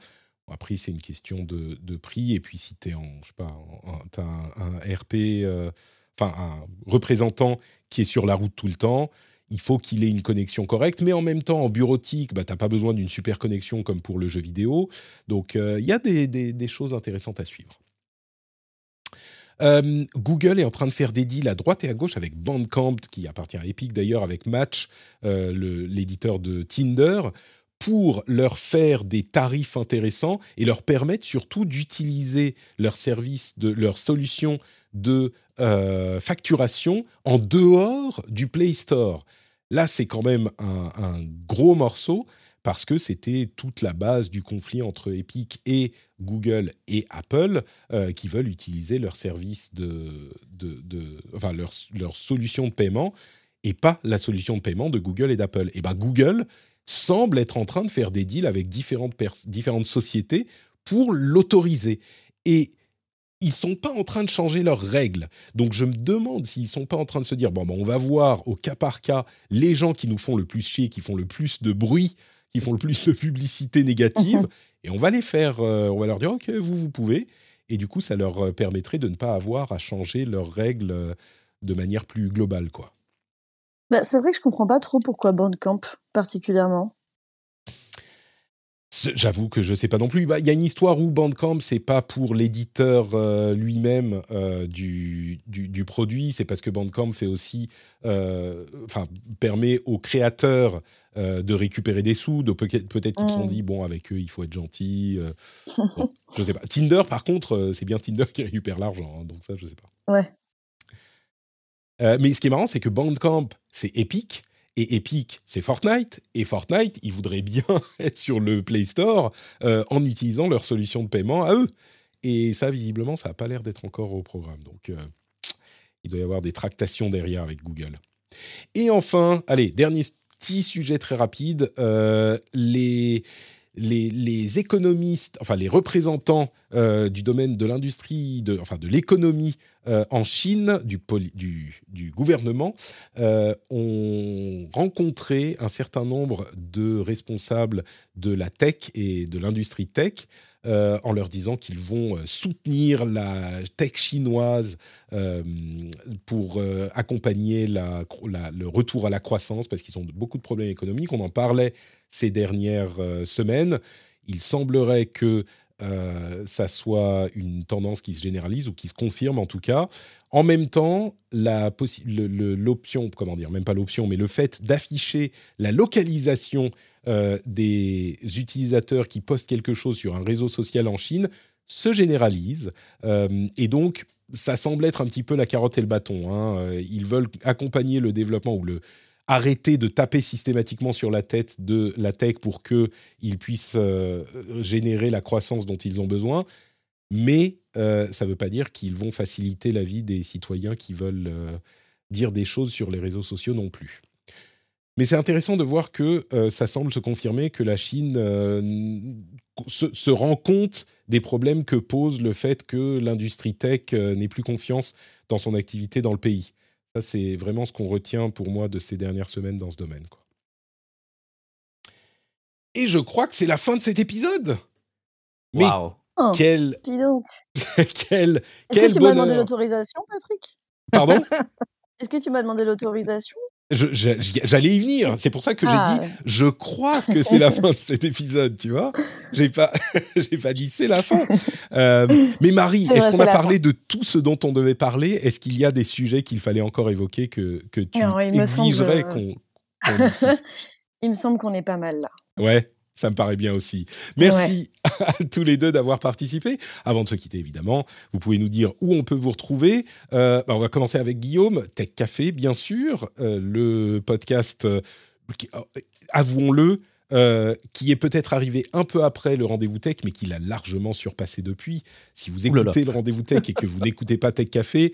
après, c'est une question de, prix. Et puis, si tu es en, je sais pas, as un, RP, enfin, un représentant qui est sur la route tout le temps, il faut qu'il ait une connexion correcte, mais en même temps, en bureautique, bah, tu n'as pas besoin d'une super connexion comme pour le jeu vidéo. Donc, euh, il y a des, choses intéressantes à suivre. Euh, Google est en train de faire des deals à droite et à gauche avec Bandcamp, qui appartient à Epic d'ailleurs, avec Match, euh, l'éditeur de Tinder, pour leur faire des tarifs intéressants et leur permettre surtout d'utiliser leur service, de leur solution de facturation en dehors du Play Store. Là, c'est quand même un, gros morceau parce que c'était toute la base du conflit entre Epic et Google et Apple euh, qui veulent utiliser leur service de, de, enfin leur, solution de paiement et pas la solution de paiement de Google et d'Apple. Et ben Google semble être en train de faire des deals avec différentes, différentes sociétés pour l'autoriser. Et ils sont pas en train de changer leurs règles. Donc je me demande s'ils sont pas en train de se dire bon, ben, on va voir au cas par cas les gens qui nous font le plus chier, qui font le plus de bruit, qui font le plus de publicité négative, et on va les faire, euh, on va leur dire ok vous vous pouvez, et du coup ça leur euh, permettrait de ne pas avoir à changer leurs règles euh, de manière plus globale quoi. Bah, c'est vrai que je comprends pas trop pourquoi Bandcamp particulièrement. J'avoue que je ne sais pas non plus. Bah, il y a une histoire où Bandcamp, c'est pas pour l'éditeur euh, lui-même euh, du, du, produit, c'est parce que Bandcamp fait aussi, euh, enfin, permet aux créateurs de récupérer des sous. peut-être qu'ils se sont mmh. dit, bon, avec eux, il faut être gentil. bon, je sais pas. Tinder, par contre, c'est bien Tinder qui récupère l'argent, hein, donc ça, je sais pas. Ouais. mais ce qui est marrant, c'est que Bandcamp, c'est épique et Epic, c'est Fortnite. Et Fortnite, ils voudraient bien être sur le Play Store euh, en utilisant leur solution de paiement à eux. Et ça, visiblement, ça n'a pas l'air d'être encore au programme. Donc, euh, il doit y avoir des tractations derrière avec Google. Et enfin, allez, dernier petit sujet très rapide. Euh, les, les, économistes, enfin les représentants du domaine de l'industrie, enfin de l'économie euh, en Chine du, du, gouvernement euh, ont rencontré un certain nombre de responsables de la tech et de l'industrie tech euh, en leur disant qu'ils vont soutenir la tech chinoise pour accompagner le retour à la croissance parce qu'ils ont beaucoup de problèmes économiques. On en parlait ces dernières semaines. Il semblerait que euh, ça soit une tendance qui se généralise ou qui se confirme en tout cas. En même temps, l'option, comment dire, même pas l'option, mais le fait d'afficher la localisation euh, des utilisateurs qui postent quelque chose sur un réseau social en Chine se généralise. Euh, et donc, ça semble être un petit peu la carotte et le bâton. Hein. Ils veulent accompagner le développement ou le, arrêter de taper systématiquement sur la tête de la tech pour qu'ils puissent euh, générer la croissance dont ils ont besoin. Mais euh, ça ne veut pas dire qu'ils vont faciliter la vie des citoyens qui veulent euh, dire des choses sur les réseaux sociaux non plus. Mais c'est intéressant de voir que ça semble se confirmer que la Chine se, rend compte des problèmes que pose le fait que l'industrie tech n'ait plus confiance dans son activité dans le pays. Ça, c'est vraiment ce qu'on retient pour moi de ces dernières semaines dans ce domaine. Quoi. Et je crois que c'est la fin de cet épisode. Mais wow. Oh, dis donc. quel, Est-ce que tu m'as demandé l'autorisation, Patrick? Pardon? Est-ce que tu m'as demandé l'autorisation? J'allais y venir. C'est pour ça que j'ai ah. dit, je crois que c'est la fin de cet épisode, tu vois. J'ai pas, j'ai pas dit c'est la fin. Euh, mais Marie, est-ce qu'on a parlé de tout ce dont on devait parler? Est-ce qu'il y a des sujets qu'il fallait encore évoquer que, que tu exigerais qu'on. il me semble qu'on est pas mal là. Ouais. Ça me paraît bien aussi. Merci à tous les deux d'avoir participé. Avant de se quitter, évidemment, vous pouvez nous dire où on peut vous retrouver. Euh, bah, on va commencer avec Guillaume, Tech Café, bien sûr, euh, le podcast, euh, avouons-le, qui est peut-être arrivé un peu après le rendez-vous tech, mais qui l'a largement surpassé depuis. Si vous écoutez le rendez-vous tech et que vous n'écoutez pas Tech Café,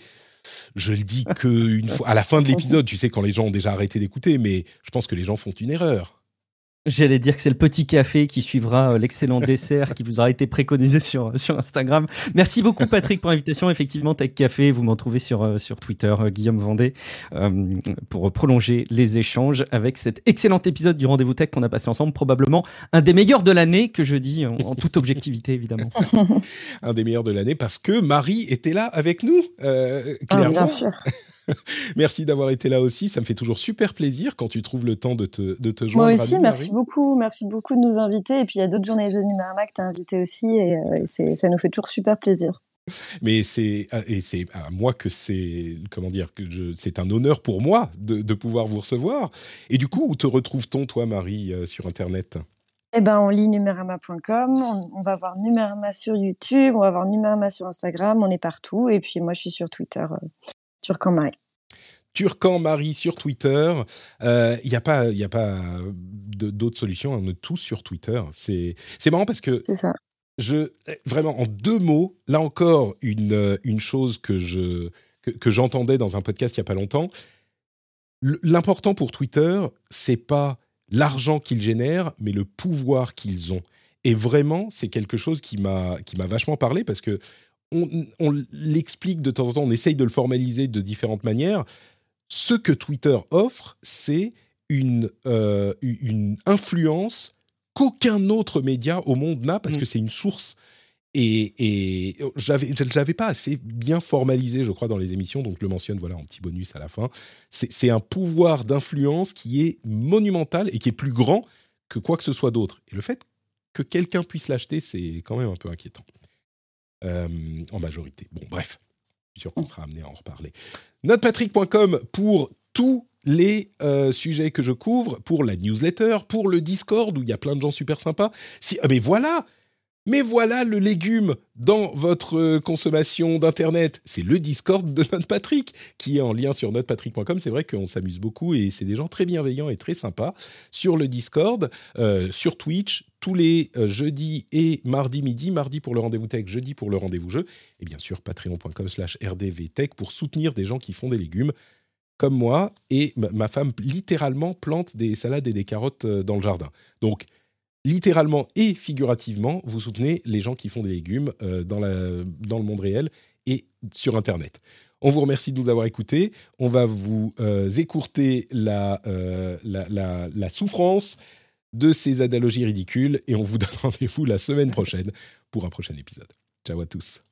je le dis qu'une fois à la fin de l'épisode, tu sais quand les gens ont déjà arrêté d'écouter, mais je pense que les gens font une erreur. J'allais dire que c'est le petit café qui suivra euh, l'excellent dessert qui vous aura été préconisé sur, sur Instagram. Merci beaucoup Patrick pour l'invitation. Effectivement, Tech Café, vous m'en trouvez sur, euh, sur Twitter, euh, Guillaume Vendée, pour prolonger les échanges avec cet excellent épisode du Rendez-vous Tech qu'on a passé ensemble. Probablement un des meilleurs de l'année, que je dis en, toute objectivité évidemment. un des meilleurs de l'année parce que Marie était là avec nous, ah, bien sûr. merci d'avoir été là aussi. Ça me fait toujours super plaisir quand tu trouves le temps de te, de te joindre. Moi aussi, merci beaucoup. Merci beaucoup de nous inviter. Et puis, il y a d'autres journalistes de Numérama que tu as invités aussi. Et, euh, ça nous fait toujours super plaisir. Mais c'est et c'est à moi que c'est comment dire que c'est un honneur pour moi de, de, pouvoir vous recevoir. Et du coup, où te retrouve-t-on toi, Marie, euh, sur Internet? Eh ben, on lit numérama.com, on, va voir Numérama sur YouTube, on va voir Numérama sur Instagram, on est partout. Et puis moi, je suis sur Twitter, euh, sur Marie. Turcan Marie sur Twitter. Il n'y a pas, y a pas d'autres solutions. On est tous sur Twitter. C'est marrant parce que ça. je vraiment en deux mots, là encore une une chose que je que, que j'entendais dans un podcast il y a pas longtemps. L'important pour Twitter, c'est pas l'argent qu'ils génèrent, mais le pouvoir qu'ils ont. Et vraiment, c'est quelque chose qui m'a qui m'a vachement parlé parce que on, l'explique de temps en temps, on essaye de le formaliser de différentes manières. Ce que Twitter offre, c'est une, euh, une influence qu'aucun autre média au monde n'a parce mm. que c'est une source. Et, et j'avais, je l'avais pas assez bien formalisé, je crois, dans les émissions, donc je le mentionne, voilà, en petit bonus à la fin. C'est un pouvoir d'influence qui est monumental et qui est plus grand que quoi que ce soit d'autre. Et le fait que quelqu'un puisse l'acheter, c'est quand même un peu inquiétant. Euh, en majorité. Bon, bref, je suis sûr qu'on sera amené à en reparler. Notepatrick.com pour tous les euh, sujets que je couvre, pour la newsletter, pour le Discord où il y a plein de gens super sympas. Si, ah, mais voilà, mais voilà le légume dans votre euh, consommation d'Internet. C'est le Discord de Notre Patrick qui est en lien sur notrepatrick.com. C'est vrai qu'on s'amuse beaucoup et c'est des gens très bienveillants et très sympas sur le Discord, euh, sur Twitch, tous les euh, jeudis et mardi midi. Mardi pour le rendez-vous tech, jeudi pour le rendez-vous jeu. Et bien sûr, patreon.com slash rdvtech pour soutenir des gens qui font des légumes comme moi. Et ma femme littéralement plante des salades et des carottes dans le jardin. Donc, littéralement et figurativement, vous soutenez les gens qui font des légumes euh, dans, le monde réel et sur Internet. On vous remercie de nous avoir écoutés. On va vous euh, écourter la, euh, la, la, souffrance de ces analogies ridicules et on vous donne rendez-vous la semaine prochaine pour un prochain épisode. Ciao à tous.